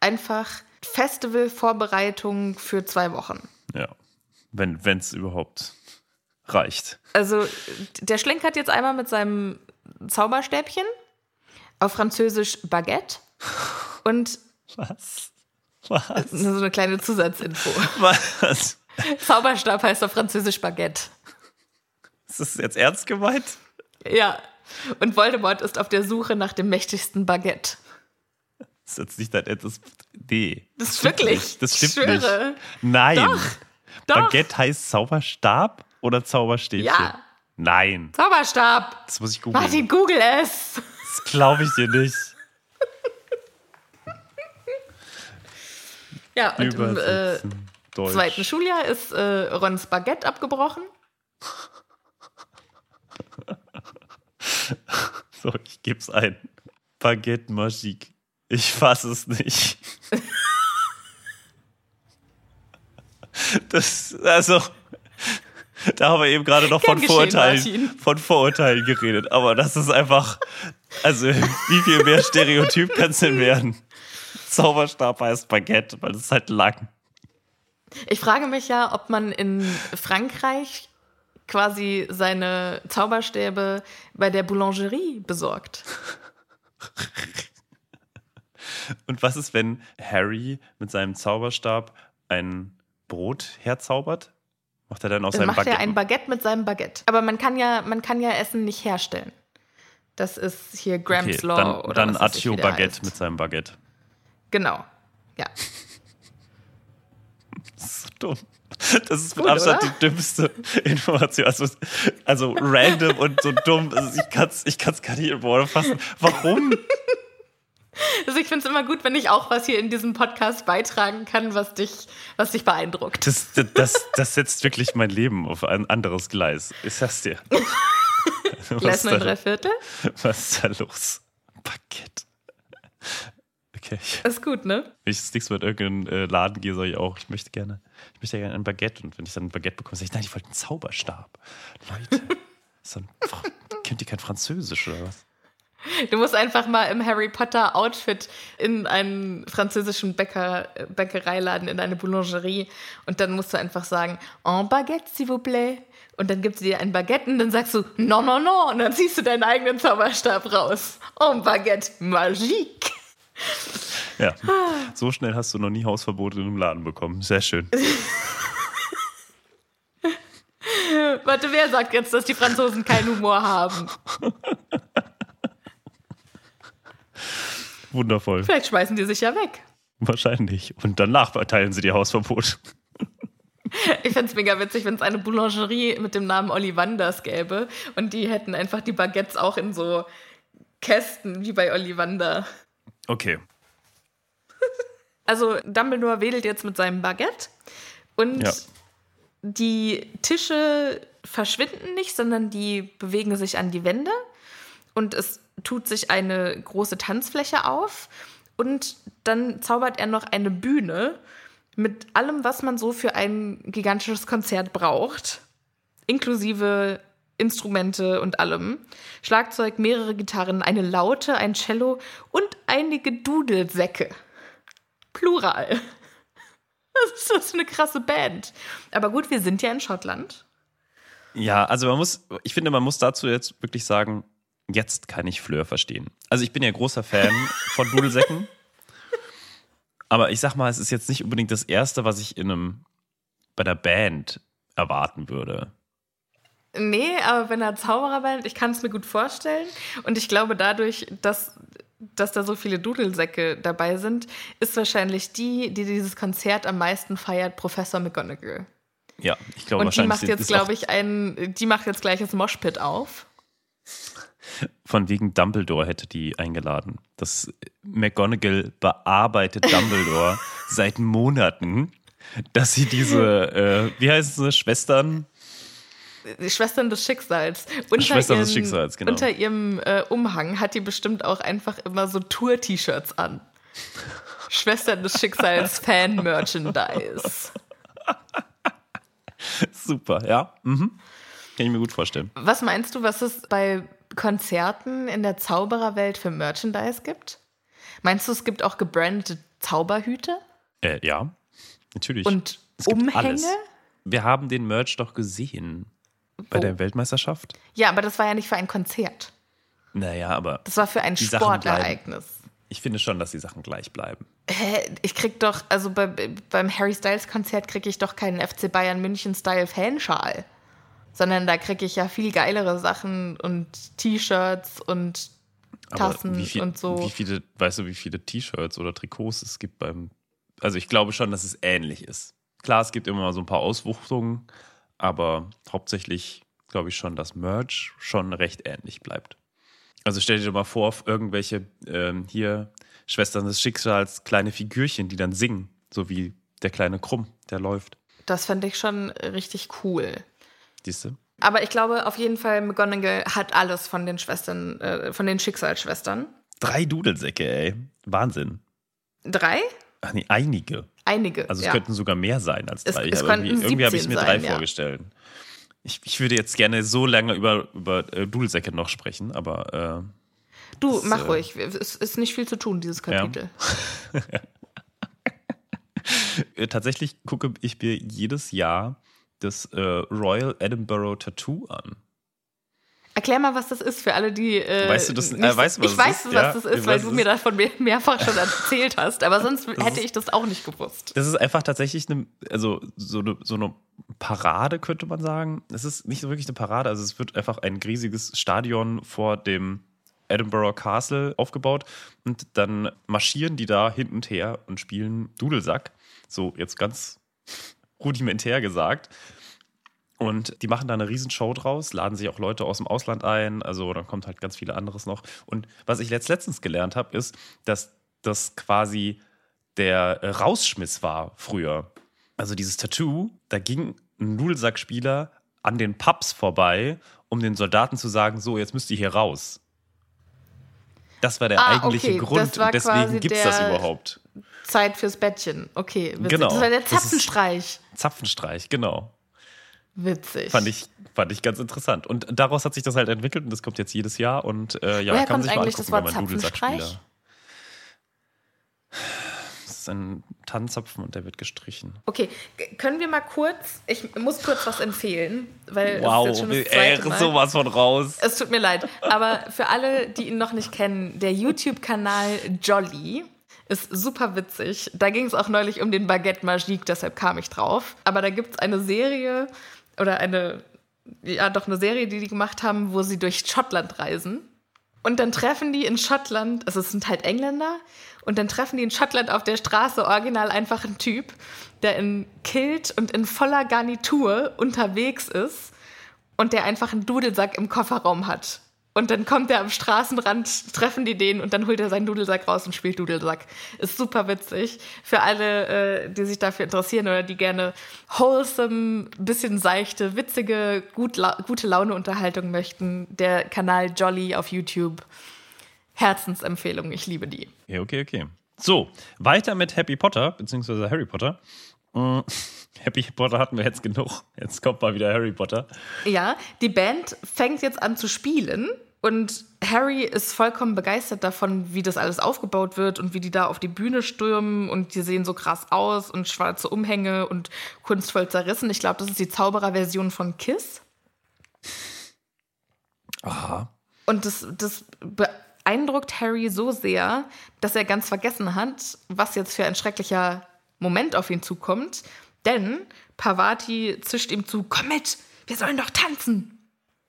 einfach Festivalvorbereitung für zwei Wochen. Ja. Wenn es überhaupt reicht. Also, der schlenkert jetzt einmal mit seinem Zauberstäbchen, auf Französisch Baguette. Und Was? Was? nur so eine kleine Zusatzinfo. Was? Zauberstab heißt auf Französisch Baguette. Ist das jetzt ernst gemeint? Ja. Und Voldemort ist auf der Suche nach dem mächtigsten Baguette. Das ist jetzt nicht dein das, Nee. Das ist stimmt wirklich. Nicht. Das Ich stimmt schwöre. nicht. Nein. Doch. Doch. Baguette heißt Zauberstab oder Zauberstäbchen? Ja. Nein. Zauberstab. Das muss ich googeln. Martin, google es. Das glaube ich dir nicht. Ja, und im äh, zweiten Schuljahr ist äh, Rons Baguette abgebrochen. [laughs] So, ich geb's ein. Baguette Magique. Ich fasse es nicht. [laughs] Das, also, da haben wir eben gerade noch von Vorurteilen, Martin. von Vorurteilen geredet. Aber das ist einfach, also, wie viel mehr Stereotyp kann es denn werden? Zauberstab heißt Baguette, weil es ist halt lang. Ich frage mich ja, ob man in Frankreich quasi seine Zauberstäbe bei der Boulangerie besorgt. Und was ist, wenn Harry mit seinem Zauberstab ein Brot herzaubert? Macht er dann aus Dann seinem macht Baguette? er ein Baguette mit seinem Baguette. Aber man kann ja, man kann ja Essen nicht herstellen. Das ist hier Graham's okay, Law dann, oder dann Accio Baguette heißt. mit seinem Baguette. Genau. Ja. Das ist so dumm. Das ist mit Gut, Abstand oder? die dümmste Information. Also, also random und so dumm. Also ich kann es ich kann's gar nicht in Worte fassen. Warum? [laughs] Also ich finde es immer gut, wenn ich auch was hier in diesem Podcast beitragen kann, was dich, was dich beeindruckt. Das, das, das, setzt wirklich mein Leben auf ein anderes Gleis. Ich sag's dir. [laughs] Was Gleis ist, nur da, drei Viertel? was ist da los? Baguette. Okay. Ist gut, ne? Wenn ich das nächste Mal in irgendeinen äh, Laden gehe, sage ich auch, ich möchte gerne, ich möchte gerne ein Baguette. Und wenn ich dann ein Baguette bekomme, sage ich, nein, ich wollte einen Zauberstab. Leute, [laughs] so ein, könnt ihr kein Französisch oder was? Du musst einfach mal im Harry Potter Outfit in einen französischen Bäcker, Bäckereiladen, in eine Boulangerie und dann musst du einfach sagen, en baguette, s'il vous plaît. Und dann gibt sie dir ein Baguette und dann sagst du, non, non, non. Und dann ziehst du deinen eigenen Zauberstab raus. En baguette magique. Ja, so schnell hast du noch nie Hausverbot in einem Laden bekommen. Sehr schön. [laughs] Warte, wer sagt jetzt, dass die Franzosen keinen Humor haben? [laughs] Wundervoll. Vielleicht schmeißen die sich ja weg. Wahrscheinlich. Und danach erteilen sie dir Hausverbot. [laughs] Ich fände es mega witzig, wenn es eine Boulangerie mit dem Namen Ollivanders gäbe und die hätten einfach die Baguettes auch in so Kästen wie bei Ollivander. Okay. [laughs] Also Dumbledore wedelt jetzt mit seinem Baguette und Ja. die Tische verschwinden nicht, sondern die bewegen sich an die Wände und es tut sich eine große Tanzfläche auf und dann zaubert er noch eine Bühne mit allem, was man so für ein gigantisches Konzert braucht, inklusive Instrumente und allem. Schlagzeug, mehrere Gitarren, eine Laute, ein Cello und einige Dudelsäcke. Plural. [laughs] Das ist das für eine krasse Band. Aber gut, wir sind ja in Schottland. Ja, also man muss, ich finde, man muss dazu jetzt wirklich sagen, jetzt kann ich Fleur verstehen. Also ich bin ja großer Fan von Dudelsäcken. Aber ich sag mal, es ist jetzt nicht unbedingt das Erste, was ich in einem, bei der Band erwarten würde. Nee, aber bei einer Zaubererband, ich kann es mir gut vorstellen. Und ich glaube, dadurch, dass, dass da so viele Dudelsäcke dabei sind, ist wahrscheinlich die, die dieses Konzert am meisten feiert, Professor McGonagall. Ja, ich glaube Und die wahrscheinlich macht sind- jetzt, glaube ich, ein, die macht jetzt gleich das Moshpit auf. Von wegen Dumbledore hätte die eingeladen. Das McGonagall bearbeitet Dumbledore [laughs] seit Monaten, dass sie diese, äh, wie heißen sie, Schwestern? Die Schwestern des Schicksals. Unter Schwestern des ihren- Schicksals, genau. Unter ihrem äh, Umhang hat die bestimmt auch einfach immer so Tour-T-Shirts an. Schwestern des Schicksals [laughs] Fan-Merchandise. Super, ja. Mhm. Kann ich mir gut vorstellen. Was meinst du, was es bei Konzerten in der Zaubererwelt für Merchandise gibt? Meinst du, es gibt auch gebrandete Zauberhüte Äh, ja, natürlich. und Umhänge? alles. Wir haben den Merch doch gesehen. Bei Wo? der Weltmeisterschaft? Ja, aber das war ja nicht für ein Konzert. Naja, aber Das war für ein Sportereignis. ich finde schon, dass die Sachen gleich bleiben. Hä? Ich krieg doch, also bei, beim Harry Styles Konzert kriege ich doch keinen FC Bayern München Style Fanschal. Sondern da kriege ich ja viel geilere Sachen und T-Shirts und Tassen viel, und so. Wie viele, weißt du, wie viele T-Shirts oder Trikots es gibt beim. Also ich glaube schon, dass es ähnlich ist. Klar, es gibt immer mal so ein paar Auswuchtungen, aber hauptsächlich glaube ich schon, dass Merch schon recht ähnlich bleibt. Also stell dir mal vor, auf irgendwelche ähm, hier Schwestern des Schicksals, kleine Figürchen, die dann singen, so wie der kleine Krumm, der läuft. Das fände ich schon richtig cool. Siehst du? Aber ich glaube auf jeden Fall, McGonagall hat alles von den Schwestern, äh, von den Schicksalsschwestern. Drei Dudelsäcke, ey. Wahnsinn. Drei? Ach nee, einige. Einige. Also es ja. könnten sogar mehr sein als Es- drei. es aber irgendwie irgendwie habe ich es 17 mir drei sein, ja. vorgestellt. Ich, ich würde jetzt gerne so lange über, über äh, Dudelsäcke noch sprechen, aber du, das, mach äh, ruhig. Es ist nicht viel zu tun, dieses Kapitel. [laughs] äh, tatsächlich gucke ich mir jedes Jahr das äh, Royal Edinburgh Tattoo an. Erklär mal, was das ist für alle, die. Äh, Weißt du das- äh, nicht- weißt du, was Ich weiß, ist? was Ja, das ist, weil du mir davon mehr- mehrfach schon [laughs] erzählt hast. Aber sonst hätte ist- ich das auch nicht gewusst. Das ist einfach tatsächlich eine, also so eine, so eine Parade, könnte man sagen. Es ist nicht so wirklich eine Parade, also es wird einfach ein riesiges Stadion vor dem Edinburgh Castle aufgebaut und dann marschieren die da hin und her und spielen Dudelsack. So jetzt ganz rudimentär gesagt. Und die machen da eine Riesenshow draus, laden sich auch Leute aus dem Ausland ein, also dann kommt halt ganz viele anderes noch. Und was ich letzt letztens gelernt habe, ist, dass das quasi der Rausschmiss war früher. Also dieses Tattoo, da ging ein Nudelsackspieler an den Pubs vorbei, um den Soldaten zu sagen, so, jetzt müsst ihr hier raus. Das war der Ah, eigentliche okay, Grund deswegen gibt es das überhaupt. Zeit fürs Bettchen. Okay, witzig. Genau. Das war der Zapfenstreich. Zapfenstreich, genau. Witzig. Fand ich, fand ich ganz interessant. Und daraus hat sich das halt entwickelt und das kommt jetzt jedes Jahr und äh, ja, Woher kann man sich mal angucken, das Wort wenn man Dudelsackspieler. Ein Tannenzapfen und der wird gestrichen. Okay, können wir mal kurz, ich muss kurz was empfehlen, weil Wow, es ist jetzt schon das ey, zweite Mal. sowas von raus. Es tut mir leid, aber für alle, die ihn noch nicht kennen, der YouTube-Kanal Jolly ist super witzig. Da ging es auch neulich um den Baguette Magique, deshalb kam ich drauf. Aber da gibt es eine Serie oder eine, ja doch eine Serie, die die gemacht haben, wo sie durch Schottland reisen. Und dann treffen die in Schottland, also es sind halt Engländer, und dann treffen die in Schottland auf der Straße original einfach einen Typ, der in Kilt und in voller Garnitur unterwegs ist und der einfach einen Dudelsack im Kofferraum hat. Und dann kommt er am Straßenrand, treffen die den und dann holt er seinen Dudelsack raus und spielt Dudelsack. Ist super witzig. Für alle, äh, die sich dafür interessieren oder die gerne wholesome, bisschen seichte, witzige, gut, la gute Laune-Unterhaltung möchten, der Kanal Jolly auf YouTube. Herzensempfehlung, ich liebe die. Ja, okay, okay. So, weiter mit Happy Potter, beziehungsweise Harry Potter. Mm, [laughs] Happy Potter hatten wir jetzt genug. Jetzt kommt mal wieder Harry Potter. Ja, die Band fängt jetzt an zu spielen und Harry ist vollkommen begeistert davon, wie das alles aufgebaut wird und wie die da auf die Bühne stürmen und die sehen so krass aus und schwarze Umhänge und kunstvoll zerrissen. Ich glaube, das ist die Zauberer-Version von Kiss. Aha. Und das, das beeindruckt Harry so sehr, dass er ganz vergessen hat, was jetzt für ein schrecklicher Moment auf ihn zukommt. Denn Pavati zischt ihm zu, komm mit, wir sollen doch tanzen.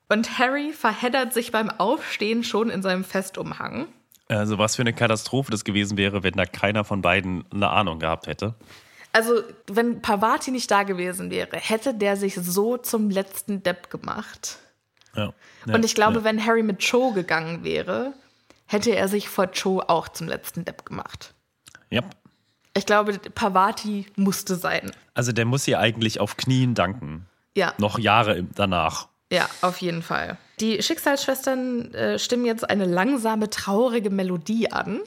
Und Harry verheddert sich beim Aufstehen schon in seinem Festumhang. Also, was für eine Katastrophe das gewesen wäre, wenn da keiner von beiden eine Ahnung gehabt hätte. Also, wenn Pavati nicht da gewesen wäre, hätte der sich so zum letzten Depp gemacht. Ja. Und ich glaube, wenn Harry mit Cho gegangen wäre, hätte er sich vor Cho auch zum letzten Depp gemacht. Ja. Ich glaube, Pavati musste sein. Also, der muss ihr eigentlich auf Knien danken. Ja, Noch Jahre danach. Ja, auf jeden Fall. Die Schicksalsschwestern äh, stimmen jetzt eine langsame, traurige Melodie an.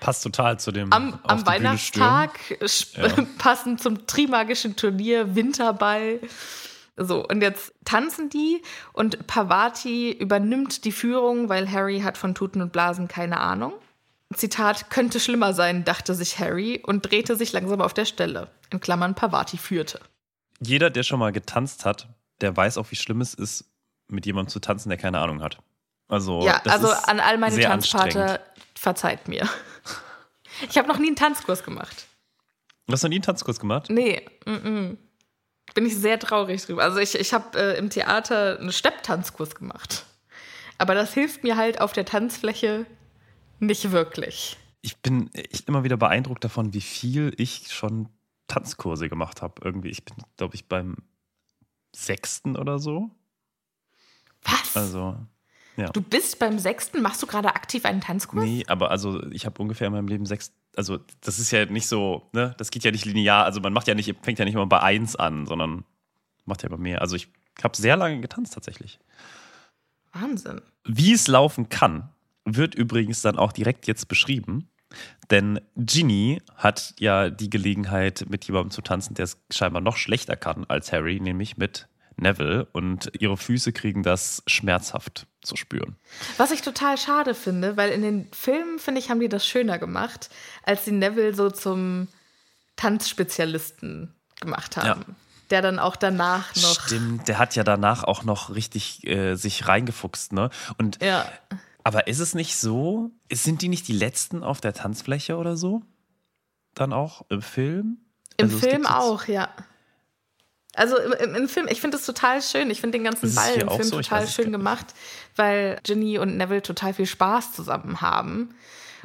Passt total zu dem Am, am. Weihnachtstag, sp- [laughs] passend zum Trimagischen Turnier Winterball. So, und jetzt tanzen die und Pavati übernimmt die Führung, weil Harry hat von Tuten und Blasen keine Ahnung. Zitat, könnte schlimmer sein, dachte sich Harry und drehte sich langsam auf der Stelle. In Klammern, Pavati führte. Jeder, der schon mal getanzt hat, der weiß auch, wie schlimm es ist, mit jemandem zu tanzen, der keine Ahnung hat. Also, ja, also an all meine anstrengend. verzeiht mir. [laughs] Ich habe noch nie einen Tanzkurs gemacht. Hast du noch nie einen Tanzkurs gemacht? Nee, mm -mm. bin ich sehr traurig drüber. Also ich, ich habe äh, im Theater einen Stepptanzkurs gemacht. Aber das hilft mir halt auf der Tanzfläche nicht wirklich. Ich bin echt immer wieder beeindruckt davon, wie viel ich schon Tanzkurse gemacht habe. Irgendwie, ich bin, glaube ich, beim sechsten oder so. Was? Also, ja. Du bist beim sechsten, machst du gerade aktiv einen Tanzkurs? Nee, aber also ich habe ungefähr in meinem Leben sechs. Also, das ist ja nicht so, ne? Das geht ja nicht linear. Also, man macht ja nicht, fängt ja nicht immer bei eins an, sondern macht ja immer mehr. Also, ich habe sehr lange getanzt tatsächlich. Wahnsinn. Wie es laufen kann, wird übrigens dann auch direkt jetzt beschrieben. Denn Ginny hat ja die Gelegenheit, mit jemandem zu tanzen, der es scheinbar noch schlechter kann als Harry, nämlich mit Neville. Und ihre Füße kriegen das schmerzhaft zu spüren. Was ich total schade finde, weil in den Filmen, finde ich, haben die das schöner gemacht, als sie Neville so zum Tanzspezialisten gemacht haben. der dann auch danach noch. Stimmt, der hat ja danach auch noch richtig äh, sich reingefuchst, ne? Und Ja. Aber ist es nicht so? Sind die nicht die letzten auf der Tanzfläche oder so? Dann auch im Film? Im Also Film auch, ja. Also im, im, im Film, ich finde es total schön. Ich finde den ganzen Ball im Film so? Total weiß schön gemacht, weil Ginny und Neville total viel Spaß zusammen haben.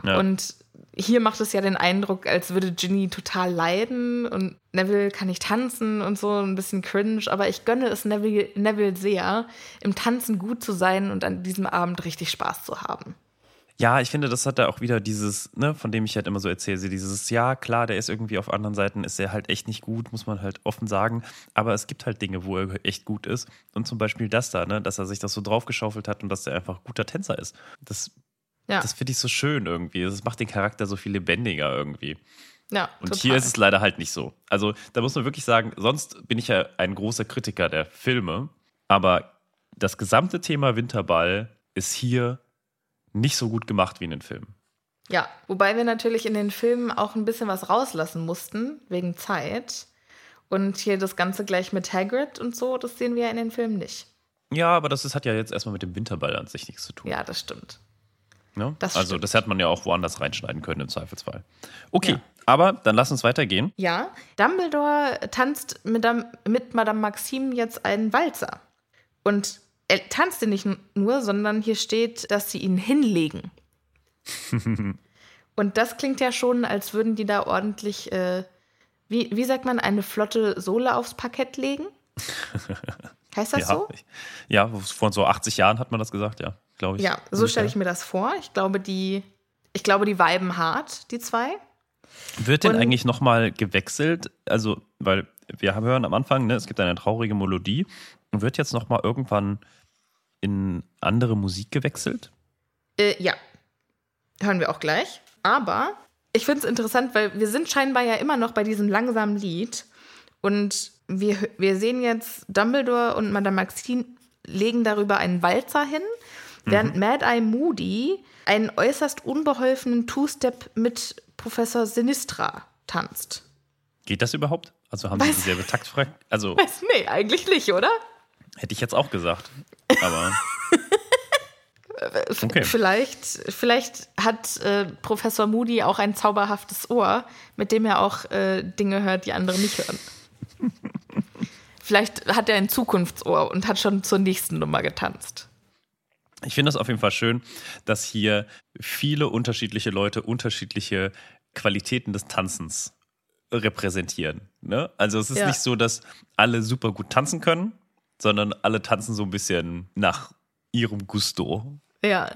Ja. Und hier macht es ja den Eindruck, als würde Ginny total leiden und Neville kann nicht tanzen und so ein bisschen cringe. Aber ich gönne es Neville, Neville sehr, im Tanzen gut zu sein und an diesem Abend richtig Spaß zu haben. Ja, ich finde, das hat da auch wieder dieses, ne, von dem ich halt immer so erzähle, dieses, ja, klar, der ist irgendwie auf anderen Seiten, ist er halt echt nicht gut, muss man halt offen sagen. Aber es gibt halt Dinge, wo er echt gut ist. Und zum Beispiel das da, ne, dass er sich das so draufgeschaufelt hat und dass er einfach guter Tänzer ist. Das, Ja, das finde ich so schön irgendwie. Das macht den Charakter so viel lebendiger irgendwie. ja Und total. hier ist es leider halt nicht so. Also da muss man wirklich sagen, sonst bin ich ja ein großer Kritiker der Filme, aber das gesamte Thema Winterball ist hier nicht so gut gemacht wie in den Filmen. Ja, wobei wir natürlich in den Filmen auch ein bisschen was rauslassen mussten, wegen Zeit. Und hier das Ganze gleich mit Hagrid und so, das sehen wir ja in den Filmen nicht. Ja, aber das ist, hat ja jetzt erstmal mit dem Winterball an sich nichts zu tun. Ja, das stimmt. Ne? das also stimmt. das hätte man ja auch woanders reinschneiden können im Zweifelsfall. Okay, Ja. aber dann lass uns weitergehen. Ja, Dumbledore tanzt mit, mit Madame Maxime jetzt einen Walzer. Und er tanzte nicht n- nur, sondern hier steht, dass sie ihn hinlegen. [laughs] und das klingt ja schon, als würden die da ordentlich, äh, wie, wie sagt man, eine flotte Sohle aufs Parkett legen? [laughs] Heißt das ja, so? ich, ja, vor so 80 Jahren hat man das gesagt, ja, glaube ich. Ja, so stelle ich mir das vor. Ich glaube, die, ich glaube, die weiben hart, die zwei. Wird denn Und- eigentlich nochmal gewechselt? Also, weil wir hören am Anfang, ne, es gibt eine traurige Melodie. Und wird jetzt nochmal irgendwann in andere Musik gewechselt? Äh, ja, hören wir auch gleich. Aber ich finde es interessant, weil wir sind scheinbar ja immer noch bei diesem langsamen Lied. Und wir, wir sehen jetzt, Dumbledore und Madame Maxine legen darüber einen Walzer hin, während Mad Eye Moody einen äußerst unbeholfenen Two-Step mit Professor Sinistra tanzt. Geht das überhaupt? Also haben sie Was? dieselbe Taktfrage? Also [laughs] Weiß, nee, eigentlich nicht, oder? hätte ich jetzt auch gesagt. Aber [laughs] Okay. Vielleicht, vielleicht hat äh, Professor Moody auch ein zauberhaftes Ohr, mit dem er auch äh, Dinge hört, die andere nicht hören. [laughs] vielleicht hat er ein Zukunftsohr und hat schon zur nächsten Nummer getanzt. Ich finde es auf jeden Fall schön, dass hier viele unterschiedliche Leute unterschiedliche Qualitäten des Tanzens repräsentieren. Ne? Also es ist Ja. nicht so, dass alle super gut tanzen können, sondern alle tanzen so ein bisschen nach ihrem Gusto. Ja,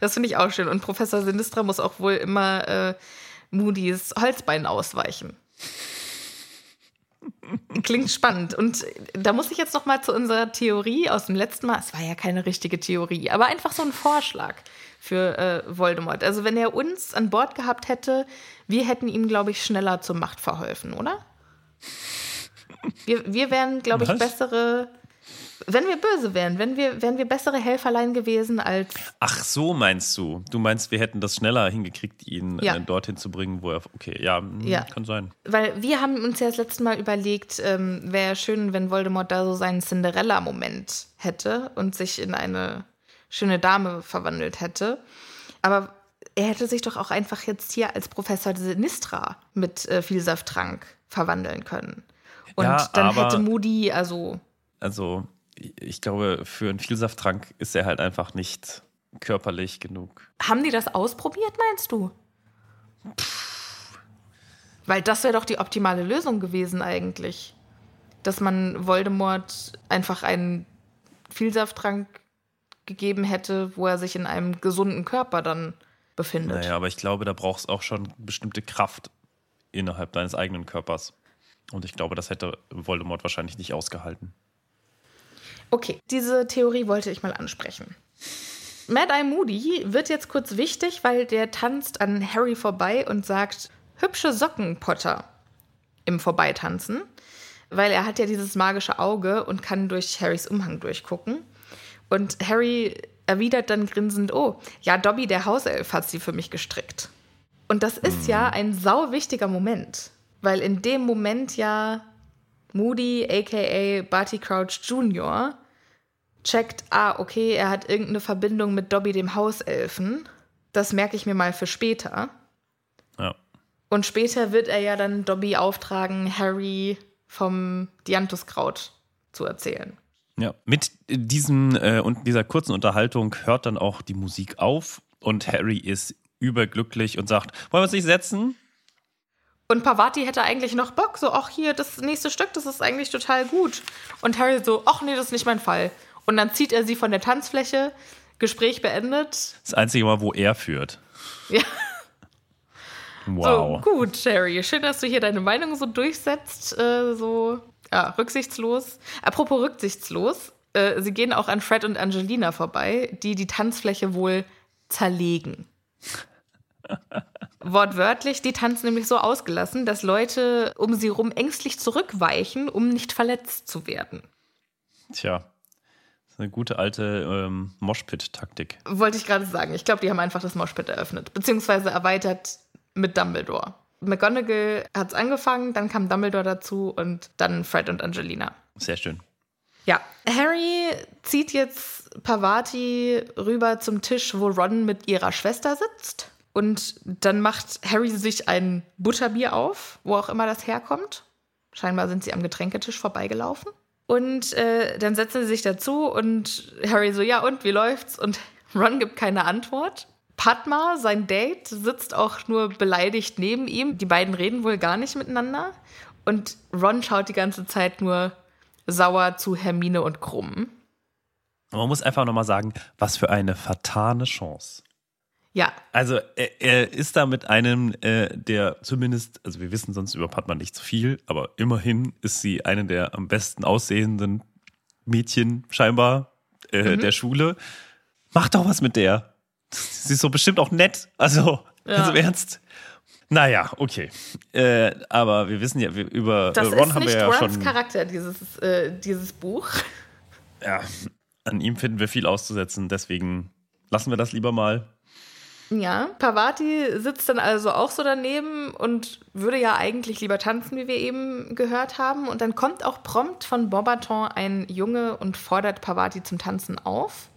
das finde ich auch schön. Und Professor Sinistra muss auch wohl immer äh, Moody's Holzbein ausweichen. [laughs] Klingt spannend. Und da muss ich jetzt noch mal zu unserer Theorie aus dem letzten Mal. Es war ja keine richtige Theorie, aber einfach so ein Vorschlag für äh, Voldemort. Also wenn er uns an Bord gehabt hätte, wir hätten ihm, glaube ich, schneller zur Macht verholfen, oder? Wir, wir wären, glaube ich, Was? bessere, wenn wir böse wären, wenn wir, wären wir bessere Helferlein gewesen als Ach so, meinst du? Du meinst, wir hätten das schneller hingekriegt, ihn Ja. äh, dorthin zu bringen, wo er. Okay, ja, hm, Ja. kann sein. Weil wir haben uns ja das letzte Mal überlegt, ähm, wäre schön, wenn Voldemort da so seinen Cinderella-Moment hätte und sich in eine schöne Dame verwandelt hätte. Aber er hätte sich doch auch einfach jetzt hier als Professor Sinistra mit äh, Vielsafttrank verwandeln können. Und Ja, dann hätte Moody, also Also, ich glaube, für einen Vielsafttrank ist er halt einfach nicht körperlich genug. haben die das ausprobiert, meinst du? Weil das wäre doch die optimale Lösung gewesen eigentlich. Dass man Voldemort einfach einen Vielsafttrank gegeben hätte, wo er sich in einem gesunden Körper dann befindet. Naja, aber ich glaube, da brauchst auch schon bestimmte Kraft innerhalb deines eigenen Körpers. Und ich glaube, das hätte Voldemort wahrscheinlich nicht ausgehalten. Okay, diese Theorie wollte ich mal ansprechen. Mad Eye Moody wird jetzt kurz wichtig, weil der tanzt an Harry vorbei und sagt, hübsche Socken, Potter, im Vorbeitanzen. Weil er hat ja dieses magische Auge und kann durch Harrys Umhang durchgucken. Und Harry erwidert dann grinsend, oh, ja, Dobby, der Hauself, hat sie für mich gestrickt. Und das ist ja ein sau wichtiger Moment, weil in dem Moment ja Moody, aka Barty Crouch Jr., checkt, ah, okay, er hat irgendeine Verbindung mit Dobby, dem Hauselfen. Das merke ich mir mal für später. Ja. Und später wird er ja dann Dobby auftragen, Harry vom Dianthuskraut zu erzählen. Ja, mit diesem äh, und dieser kurzen Unterhaltung hört dann auch die Musik auf und Harry ist überglücklich und sagt, wollen wir uns nicht setzen? Und Pavati hätte eigentlich noch Bock, so, ach hier, das nächste Stück, das ist eigentlich total gut. Und Harry so, ach nee, das ist nicht mein Fall. Und dann zieht er sie von der Tanzfläche, Gespräch beendet. Das einzige Mal, wo er führt. Ja. Wow. So, gut, Harry, schön, dass du hier deine Meinung so durchsetzt, äh, so, ja, rücksichtslos. Apropos rücksichtslos, äh, sie gehen auch an Fred und Angelina vorbei, die die Tanzfläche wohl zerlegen. [laughs] Wortwörtlich, die tanzen nämlich so ausgelassen, dass Leute um sie rum ängstlich zurückweichen, um nicht verletzt zu werden. Tja, eine gute alte ähm, Moshpit-Taktik. Wollte ich gerade sagen. Ich glaube, die haben einfach das Moshpit eröffnet, beziehungsweise erweitert mit Dumbledore. McGonagall hat es angefangen, dann kam Dumbledore dazu und dann Fred und Angelina. Sehr schön. Ja, Harry zieht jetzt Pavati rüber zum Tisch, wo Ron mit ihrer Schwester sitzt. Und dann macht Harry sich ein Butterbier auf, wo auch immer das herkommt. Scheinbar sind sie am Getränketisch vorbeigelaufen. Und äh, dann setzen sie sich dazu und Harry so, ja, und wie läuft's? Und [laughs] Ron gibt keine Antwort. Padma, sein Date, sitzt auch nur beleidigt neben ihm. Die beiden reden wohl gar nicht miteinander. Und Ron schaut die ganze Zeit nur sauer zu Hermine und Krumm. Man muss einfach nochmal sagen, was für eine vertane Chance. Ja, Also er, er ist da mit einem, äh, der zumindest, also wir wissen sonst über Padma nicht so viel, aber immerhin ist sie eine der am besten aussehenden Mädchen scheinbar äh, der Schule. Mach doch was mit der. [laughs] Sie ist so bestimmt auch nett. Also, Ja. ganz im Ernst. Naja, okay. Äh, aber wir wissen ja, wir, über das äh, Ron ist haben wir ja Rons schon. Charakter, dieses, äh, dieses Buch. Ja, an ihm finden wir viel auszusetzen, deswegen lassen wir das lieber mal. Ja, Pavati sitzt dann also auch so daneben und würde ja eigentlich lieber tanzen, wie wir eben gehört haben. Und dann kommt auch prompt von Bobaton ein Junge und fordert Pavati zum Tanzen auf.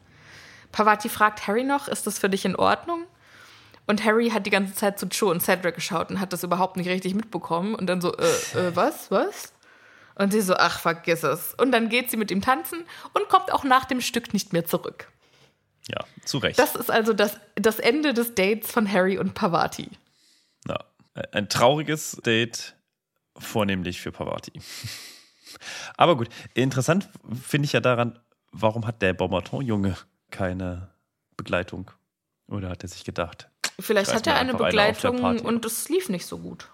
Pavati fragt Harry noch, ist das für dich in Ordnung? Und Harry hat die ganze Zeit zu Cho und Cedric geschaut und hat das überhaupt nicht richtig mitbekommen. Und dann so, äh, äh, [laughs] was, was? Und sie so, ach, vergiss es. Und dann geht sie mit ihm tanzen und kommt auch nach dem Stück nicht mehr zurück. Ja, zu Recht. Das ist also das, das Ende des Dates von Harry und Pavati. Ja, ein trauriges Date, vornehmlich für Pavati. [laughs] Aber gut, interessant finde ich ja daran, warum hat der Bombarton-Junge keine Begleitung? Oder hat er sich gedacht? Vielleicht hat er eine eine Begleitung Party. und es lief nicht so gut.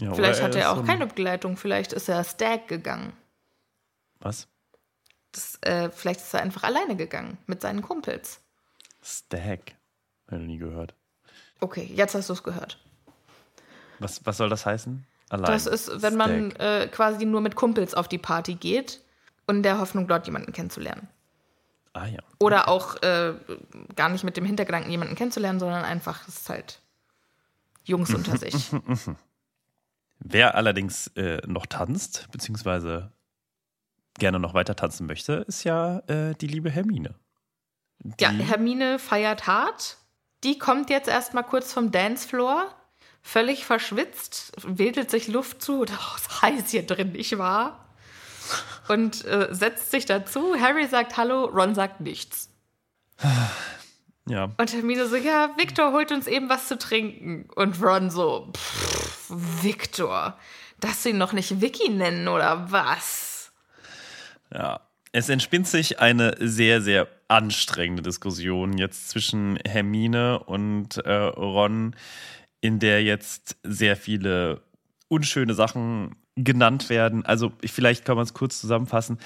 Ja, Vielleicht hat er auch keine Begleitung. Vielleicht ist er Stag gegangen. Was? Das, äh, vielleicht ist er einfach alleine gegangen mit seinen Kumpels. Stag. Hab ich noch nie gehört. Okay, jetzt hast du es gehört. Was, was soll das heißen? Allein. Das ist, wenn man Stag. äh, quasi nur mit Kumpels auf die Party geht und in der Hoffnung, dort jemanden kennenzulernen. Ah ja. Oder auch äh, gar nicht mit dem Hintergedanken, jemanden kennenzulernen, sondern einfach, es ist halt Jungs unter sich. [laughs] Wer allerdings äh, noch tanzt, beziehungsweise gerne noch weiter tanzen möchte, ist ja äh, die liebe Hermine. Ja, Die- Hermine feiert hart. Die kommt jetzt erstmal kurz vom Dancefloor, völlig verschwitzt, wedelt sich Luft zu. [laughs] Oh, ist heiß hier drin, nicht wahr? Und äh, setzt sich dazu. Harry sagt Hallo, Ron sagt nichts. [sighs] Ja, Und Hermine so, ja, Victor holt uns eben was zu trinken. Und Ron so, pff, Victor, dass sie ihn noch nicht Vicky nennen oder was? Ja, es entspinnt sich eine sehr, sehr anstrengende Diskussion jetzt zwischen Hermine und äh, Ron, in der jetzt sehr viele unschöne Sachen genannt werden. Also ich- vielleicht kann man es kurz zusammenfassen.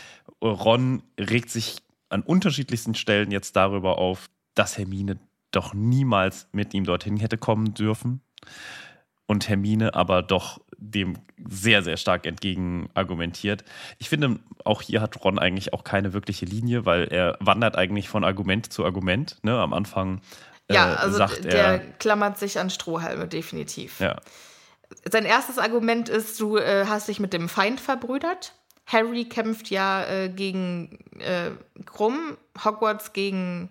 Ron regt sich an unterschiedlichsten Stellen jetzt darüber auf, dass Hermine doch niemals mit ihm dorthin hätte kommen dürfen und Hermine aber doch dem sehr, sehr stark entgegen argumentiert. Ich finde, auch hier hat Ron eigentlich auch keine wirkliche Linie, weil er wandert eigentlich von Argument zu Argument. Ne? Am Anfang äh, Ja, also sagt der er, klammert sich an Strohhalme, definitiv. ja, sein erstes Argument ist, du äh, hast dich mit dem Feind verbrüdert. Harry kämpft ja äh, gegen äh, Krumm, Hogwarts gegen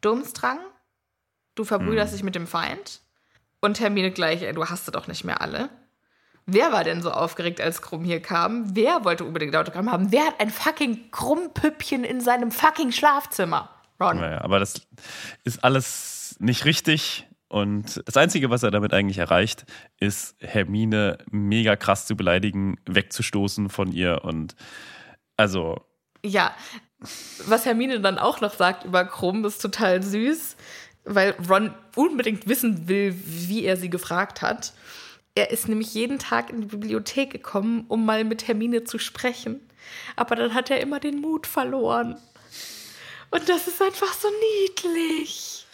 Durmstrang. Du verbrüderst dich mit dem Feind. Und Hermine gleich, ey, du hast sie doch nicht mehr alle. Wer war denn so aufgeregt, als Krumm hier kam? Wer wollte unbedingt Autogramm haben? Wer hat ein fucking Krummpüppchen in seinem fucking Schlafzimmer? Ron. Naja, aber das ist alles nicht richtig. Und das Einzige, was er damit eigentlich erreicht, ist Hermine mega krass zu beleidigen, wegzustoßen von ihr. Und also, Ja, was Hermine dann auch noch sagt über Krumm, ist total süß, weil Ron unbedingt wissen will, wie er sie gefragt hat. Er ist nämlich jeden Tag in die Bibliothek gekommen, um mal mit Hermine zu sprechen. Aber dann hat er immer den Mut verloren. Und das ist einfach so niedlich.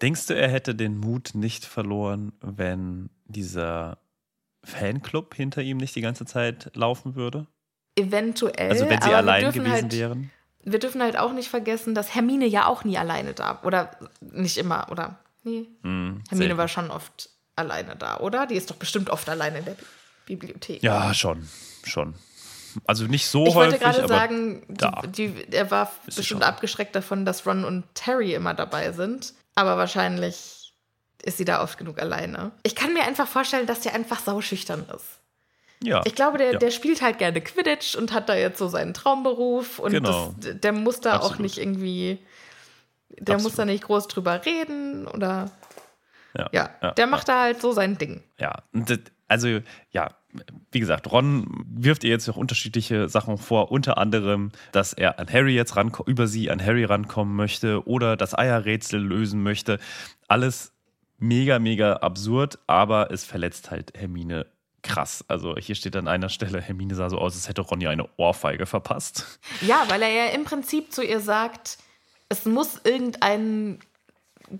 denkst du, er hätte den Mut nicht verloren, wenn dieser Fanclub hinter ihm nicht die ganze Zeit laufen würde? Eventuell. Also, wenn sie allein gewesen halt, wären? Wir dürfen halt auch nicht vergessen, dass Hermine ja auch nie alleine da Oder nicht immer, oder? Nee. Hermine selten. war schon oft alleine da, oder? Die ist doch bestimmt oft alleine in der Bi- Bibliothek. Ja, schon. Schon. Also nicht so Ich wollte häufig, gerade aber sagen, da. die, die, er war Ist sie bestimmt abgeschreckt davon, dass Ron und Terry immer dabei sind. Aber wahrscheinlich ist sie da oft genug alleine. Ich kann mir einfach vorstellen, dass der einfach sauschüchtern ist. Ja. Ich glaube, der, ja. der spielt halt gerne Quidditch und hat da jetzt so seinen Traumberuf und Genau. das, der muss da auch Absolut. nicht irgendwie, der muss Absolut. da nicht groß drüber reden oder ja. ja, ja, der macht da halt so sein Ding. Ja, also ja, wie gesagt, Ron wirft ihr jetzt noch unterschiedliche Sachen vor, unter anderem, dass er an Harry jetzt ranko über sie an Harry rankommen möchte oder das Eierrätsel lösen möchte. Alles mega, mega absurd, aber es verletzt halt Hermine krass. Also hier steht an einer Stelle, Hermine sah so aus, als hätte Ron ihr eine Ohrfeige verpasst. Ja, weil er ja im Prinzip zu ihr sagt, es muss irgendeinen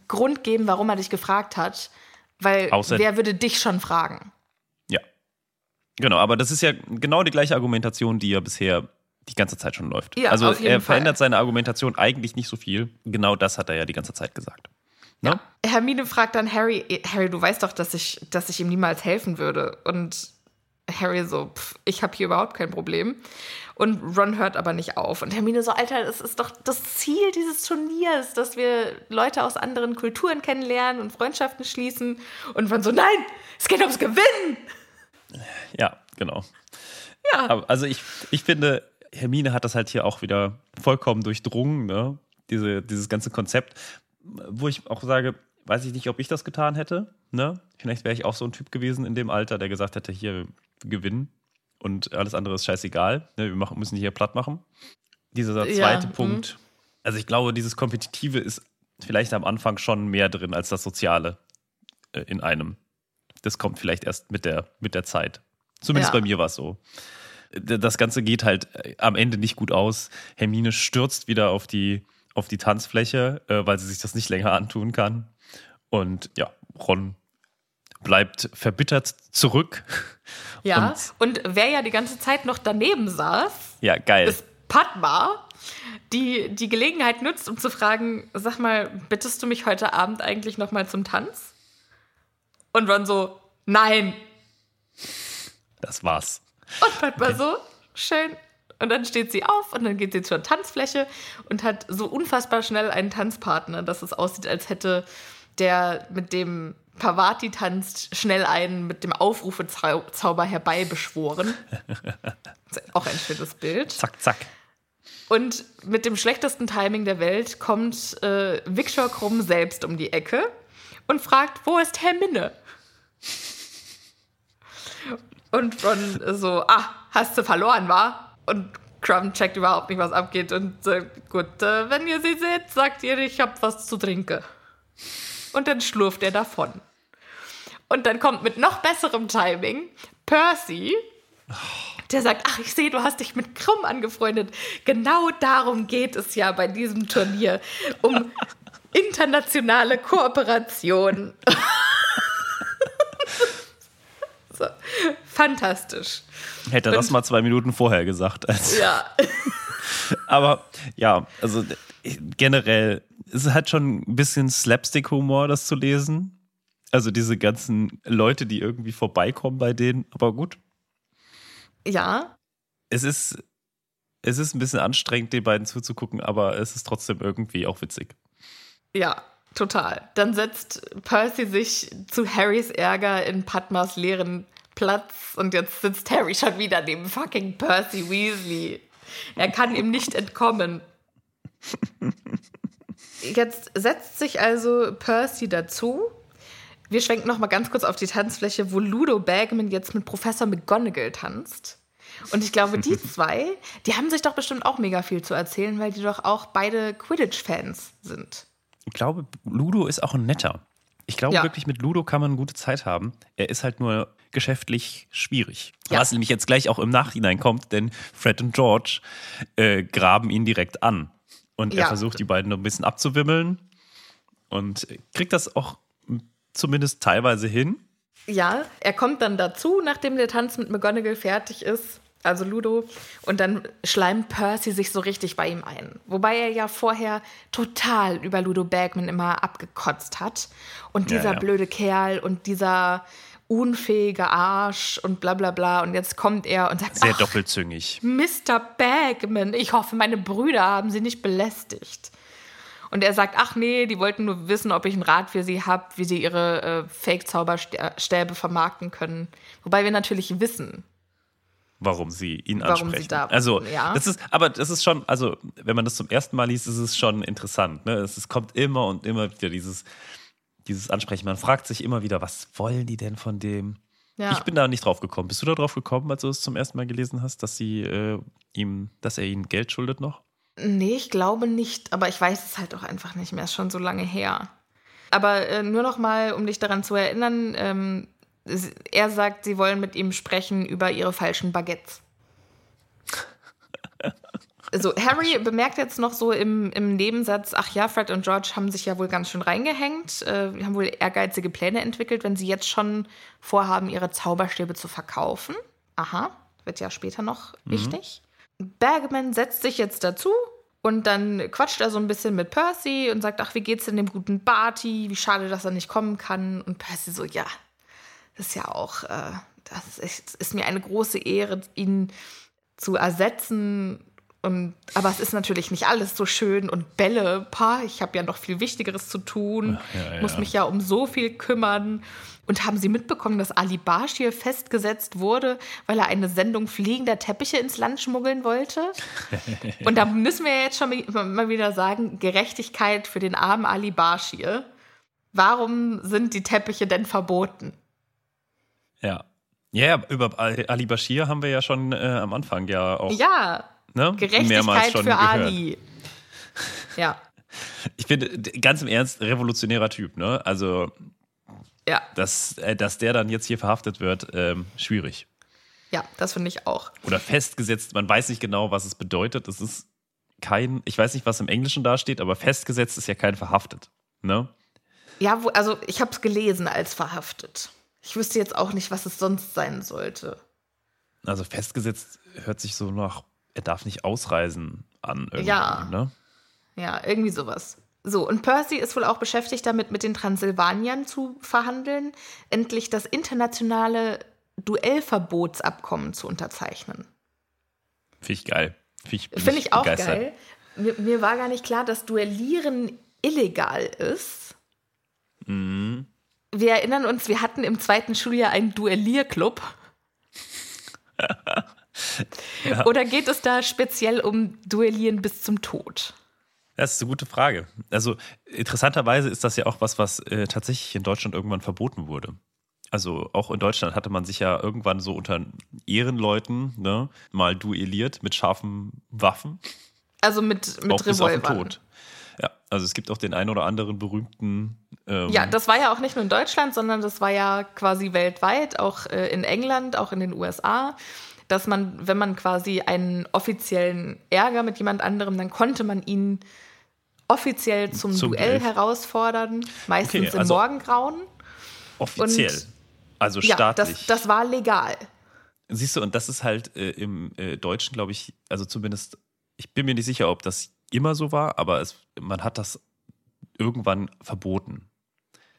Grund geben, warum er dich gefragt hat, weil Außer- wer würde dich schon fragen? Ja. Genau, aber das ist ja genau die gleiche Argumentation, die ja bisher die ganze Zeit schon läuft. Ja, also auf jeden er Fall. verändert seine Argumentation eigentlich nicht so viel. Genau das hat er ja die ganze Zeit gesagt. Ne? Hermine fragt dann Harry, "Eh, Harry, du weißt doch, dass ich, dass ich ihm niemals helfen würde. Und Harry so, pff, ich habe hier überhaupt kein Problem. Und Ron hört aber nicht auf. Und Hermine so, Alter, es ist doch das Ziel dieses Turniers, dass wir Leute aus anderen Kulturen kennenlernen und Freundschaften schließen. Und Ron so, nein, es geht ums Gewinnen. Ja, genau. Ja. Aber, also ich, ich finde, Hermine hat das halt hier auch wieder vollkommen durchdrungen, ne? Diese, dieses ganze Konzept, wo ich auch sage, weiß ich nicht, ob ich das getan hätte. Ne? Vielleicht wäre ich auch so ein Typ gewesen in dem Alter, der gesagt hätte, hier, gewinnen und alles andere ist scheißegal. Ne? Wir machen, müssen hier platt machen. Dieser Ja, zweite mhm. Punkt. Also ich glaube, dieses Kompetitive ist vielleicht am Anfang schon mehr drin als das Soziale äh, in einem. Das kommt vielleicht erst mit der, mit der Zeit. Zumindest Ja. bei mir war es so. Das Ganze geht halt äh, am Ende nicht gut aus. Hermine stürzt wieder auf die, auf die Tanzfläche, äh, weil sie sich das nicht länger antun kann. Und ja, Ron bleibt verbittert zurück. [laughs] Ja. Und, Und, wer ja die ganze Zeit noch daneben saß, ja, geil. ist Padma, die die Gelegenheit nutzt, um zu fragen, sag mal, bittest du mich heute Abend eigentlich noch mal zum Tanz? Und Ron so, nein. Das war's. Und Padma so, schön. Und dann steht sie auf und dann geht sie zur Tanzfläche und hat so unfassbar schnell einen Tanzpartner, dass es aussieht, als hätte der, mit dem Pavati tanzt, schnell einen mit dem Aufrufezauber herbeibeschworen. [laughs] Auch ein schönes Bild. Zack, zack. Und mit dem schlechtesten Timing der Welt kommt äh, Victor Krumm selbst um die Ecke und fragt, wo ist Hermine? Und Ron so, ah, hast du verloren, war? Und Crumb checkt überhaupt nicht, was abgeht und sagt, gut, äh, wenn ihr sie seht, sagt ihr, ich hab was zu trinken. Und dann schlurft er davon. Und dann kommt mit noch besserem Timing Percy, der sagt, ach, ich sehe, du hast dich mit Krumm angefreundet. Genau darum geht es ja bei diesem Turnier. Um [laughs] internationale Kooperation. [laughs] so, fantastisch. Hätte er das mal zwei Minuten vorher gesagt. Als Ja. [laughs] Aber ja, also generell ist es halt schon ein bisschen Slapstick-Humor, das zu lesen. Also diese ganzen Leute, die irgendwie vorbeikommen bei denen. Aber gut, Ja, es ist, es ist ein bisschen anstrengend, den beiden zuzugucken, aber es ist trotzdem irgendwie auch witzig. ja, total. Dann setzt Percy sich zu Harrys Ärger in Padmas leeren Platz und jetzt sitzt Harry schon wieder neben fucking Percy Weasley. Er kann ihm nicht entkommen. Jetzt setzt sich also Percy dazu. Wir schwenken noch mal ganz kurz auf die Tanzfläche, wo Ludo Bagman jetzt mit Professor McGonagall tanzt. Und ich glaube, die [laughs] zwei, die haben sich doch bestimmt auch mega viel zu erzählen, weil die doch auch beide Quidditch-Fans sind. Ich glaube, Ludo ist auch ein netter. Ich glaube Ja. wirklich, mit Ludo kann man eine gute Zeit haben. Er ist halt nur geschäftlich schwierig. Ja. Was nämlich jetzt gleich auch im Nachhinein kommt, denn Fred und George äh, graben ihn direkt an. Und er Ja. versucht, die beiden noch ein bisschen abzuwimmeln und kriegt das auch zumindest teilweise hin. Ja, er kommt dann dazu, nachdem der Tanz mit McGonagall fertig ist, also Ludo, und dann schleimt Percy sich so richtig bei ihm ein. Wobei er ja vorher total über Ludo Bagman immer abgekotzt hat. Und Ja, dieser ja. blöde Kerl und dieser unfähige Arsch und bla bla bla. Und jetzt kommt er und sagt, Sehr doppelzüngig. Mr. Bagman, ich hoffe, meine Brüder haben sie nicht belästigt. Und er sagt, ach nee, die wollten nur wissen, ob ich einen Rat für sie habe, wie sie ihre äh, Fake-Zauberstäbe vermarkten können. Wobei wir natürlich wissen, warum sie ihn Warum sie ansprechen. da also, ja. das ist, aber das ist schon, also, wenn man das zum ersten Mal liest, ist es schon interessant. Ne? Es, es kommt immer und immer wieder dieses, dieses Ansprechen. Man fragt sich immer wieder, was wollen die denn von dem? ja, Ich bin da nicht drauf gekommen. Bist du da drauf gekommen, als du es zum ersten Mal gelesen hast, dass sie äh, ihm, dass er ihnen Geld schuldet noch? nee, ich glaube nicht, aber ich weiß es halt auch einfach nicht mehr, ist schon so lange her. Aber äh, nur noch mal, um dich daran zu erinnern, ähm, er sagt, sie wollen mit ihm sprechen über ihre falschen Baguettes. [laughs] So, Harry bemerkt jetzt noch so im, im Nebensatz, ach ja, Fred und George haben sich ja wohl ganz schön reingehängt, äh, haben wohl ehrgeizige Pläne entwickelt, wenn sie jetzt schon vorhaben, ihre Zauberstäbe zu verkaufen. Aha, wird ja später noch wichtig. Bergman setzt sich jetzt dazu und dann quatscht er so ein bisschen mit Percy und sagt, ach, wie geht's denn dem guten Barty? Wie schade, dass er nicht kommen kann. Und Percy so, ja, das ist ja auch, äh, das ist, ist mir eine große Ehre, ihn zu ersetzen. Und, aber es ist natürlich nicht alles so schön und Bälle, pa, ich habe ja noch viel Wichtigeres zu tun, ja, muss ja. mich ja um so viel kümmern. Und haben Sie mitbekommen, dass Ali Bashir festgesetzt wurde, weil er eine Sendung fliegender Teppiche ins Land schmuggeln wollte? [laughs] Und da müssen wir jetzt schon mal wieder sagen, Gerechtigkeit für den armen Ali Bashir. Warum sind die Teppiche denn verboten? Ja. Ja, über Ali Bashir haben wir ja schon äh, am Anfang ja auch Ja, ne, mehrmals Gerechtigkeit schon für gehört. Ali. Ja, Ich finde, d- ganz im Ernst, revolutionärer Typ, ne? Also, ja, dass, äh, dass der dann jetzt hier verhaftet wird, ähm, schwierig. ja, das finde ich auch. Oder festgesetzt, man weiß nicht genau, was es bedeutet. Es ist kein, ich weiß nicht, was im Englischen da steht, aber festgesetzt ist ja kein verhaftet. Ne? Ja, wo, also ich habe es gelesen als verhaftet. Ich wüsste jetzt auch nicht, was es sonst sein sollte. Also festgesetzt hört sich so nach, er darf nicht ausreisen an irgendwie, Ja. ne? Ja, irgendwie sowas. So, und Percy ist wohl auch beschäftigt damit, mit den Transsilvaniern zu verhandeln, endlich das internationale Duellverbotsabkommen zu unterzeichnen. Finde ich geil. Finde ich, bin Finde ich auch begeistert. geil. Mir, mir war gar nicht klar, dass Duellieren illegal ist. Mhm. Wir erinnern uns, wir hatten im zweiten Schuljahr einen Duellierclub. [laughs] Oder geht es da speziell um Duellieren bis zum Tod? Das ist eine gute Frage. Also interessanterweise ist das ja auch was, was äh, tatsächlich in Deutschland irgendwann verboten wurde. Also auch in Deutschland hatte man sich ja irgendwann so unter Ehrenleuten ne, mal duelliert mit scharfen Waffen. Also mit, mit auch bis auf den. Tod. Ja, also es gibt auch den einen oder anderen berühmten. Ähm, Ja, das war ja auch nicht nur in Deutschland, sondern das war ja quasi weltweit, auch äh, in England, auch in den USA, dass man, wenn man quasi einen offiziellen Ärger mit jemand anderem, dann konnte man ihn offiziell zum, Zum Duell Duell. herausfordern, meistens Okay, im also- Morgengrauen. offiziell. und- also Ja, staatlich. das, das war legal. Siehst du, und das ist halt äh, im äh, Deutschen, glaube ich, also zumindest, ich bin mir nicht sicher, ob das immer so war, aber es, man hat das irgendwann verboten.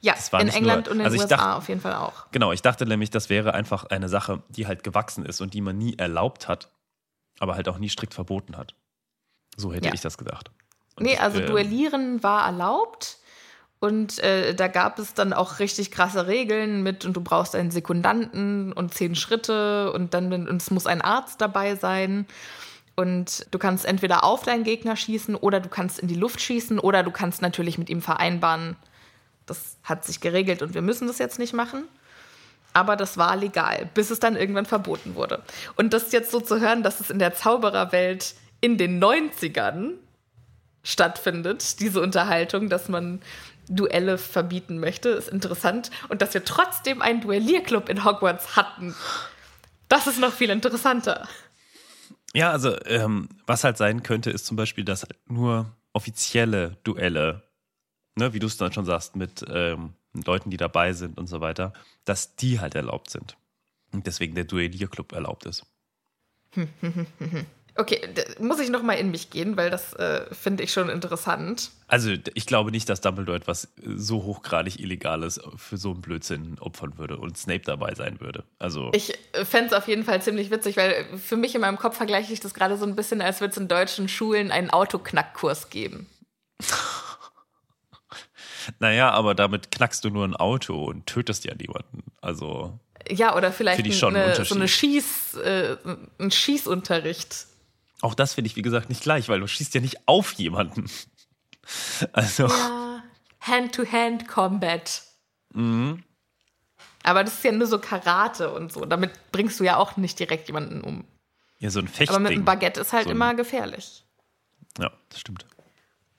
Ja, in England nur- und in also den ich USA dachte- auf jeden Fall auch. Genau, ich dachte nämlich, das wäre einfach eine Sache, die halt gewachsen ist und die man nie erlaubt hat, aber halt auch nie strikt verboten hat. So hätte Ja. ich das gedacht. Und Nee, ich, also ähm, Duellieren war erlaubt. Und äh, da gab es dann auch richtig krasse Regeln mit, und du brauchst einen Sekundanten und zehn Schritte und dann und es muss ein Arzt dabei sein. Und du kannst entweder auf deinen Gegner schießen oder du kannst in die Luft schießen oder du kannst natürlich mit ihm vereinbaren, das hat sich geregelt und wir müssen das jetzt nicht machen. Aber das war legal, bis es dann irgendwann verboten wurde. Und das jetzt so zu hören, dass es in der Zaubererwelt in den 90ern stattfindet, diese Unterhaltung, dass man Duelle verbieten möchte, ist interessant. Und dass wir trotzdem einen Duellierclub in Hogwarts hatten, das ist noch viel interessanter. Ja, also ähm, was halt sein könnte, ist zum Beispiel, dass nur offizielle Duelle, ne, wie du es dann schon sagst, mit ähm, Leuten, die dabei sind und so weiter, dass die halt erlaubt sind. Und deswegen der Duellierclub erlaubt ist. [laughs] Okay, muss ich noch mal in mich gehen, weil das äh, finde ich schon interessant. Also ich glaube nicht, dass Dumbledore etwas so hochgradig Illegales für so einen Blödsinn opfern würde und Snape dabei sein würde. Also Ich fände es auf jeden Fall ziemlich witzig, weil für mich in meinem Kopf vergleiche ich das gerade so ein bisschen, als würde es in deutschen Schulen einen Autoknackkurs geben. [laughs] naja, aber damit knackst du nur ein Auto und tötest ja niemanden. Also Ja, oder vielleicht ich schon eine, so eine. Schieß, äh, ein Schießunterricht. auch das finde ich, wie gesagt, nicht gleich, weil du schießt ja nicht auf jemanden. [laughs] Also Ja, Hand-to-Hand-Combat. Mhm. Aber das ist ja nur so Karate und so. Damit bringst du ja auch nicht direkt jemanden um. ja, so ein Aber Fechtding. mit einem Baguette ist halt So ein- immer gefährlich. Ja, das stimmt.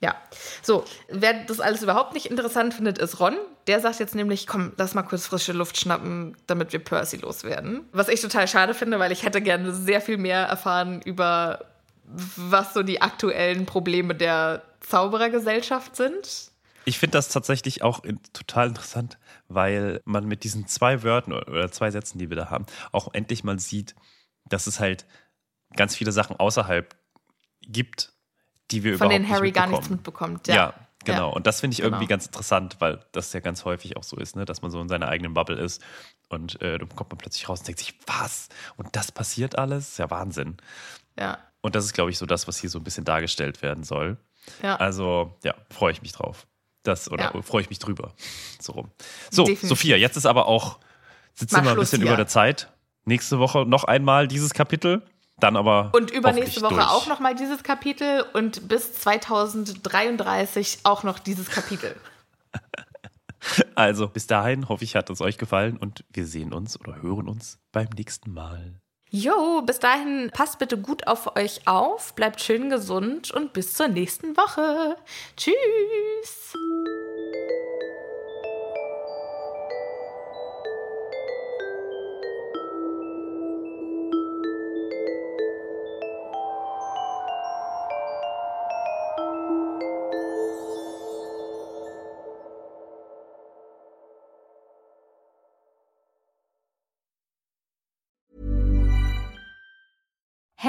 Ja, so, wer das alles überhaupt nicht interessant findet, ist Ron. Der sagt jetzt nämlich, komm, lass mal kurz frische Luft schnappen, damit wir Percy loswerden. Was ich total schade finde, weil ich hätte gerne sehr viel mehr erfahren über, was so die aktuellen Probleme der Zauberergesellschaft sind. Ich finde das tatsächlich auch total interessant, weil man mit diesen zwei Wörtern oder zwei Sätzen, die wir da haben, auch endlich mal sieht, dass es halt ganz viele Sachen außerhalb gibt, die wir Von überhaupt denen Harry nicht gar nichts mitbekommt. Ja, Ja, genau. Ja. Und das finde ich irgendwie Genau. ganz interessant, weil das ja ganz häufig auch so ist, ne? dass man so in seiner eigenen Bubble ist und äh, dann kommt man plötzlich raus und denkt sich, was? Und das passiert alles? Ist ja Wahnsinn. ja, Und das ist, glaube ich, so das, was hier so ein bisschen dargestellt werden soll. ja. Also, ja, freue ich mich drauf. Das, oder Ja. freue ich mich drüber. So rum. So, Definitiv. Sophia, jetzt ist aber auch, sitzen wir ein bisschen hier. über der Zeit. Nächste Woche noch einmal dieses Kapitel, dann aber. Und übernächste Woche durch. auch nochmal dieses Kapitel und bis 2033 auch noch dieses Kapitel. [laughs] Also, bis dahin hoffe ich, hat es euch gefallen und wir sehen uns oder hören uns beim nächsten Mal. Jo, bis dahin passt bitte gut auf euch auf, bleibt schön gesund und bis zur nächsten Woche. Tschüss.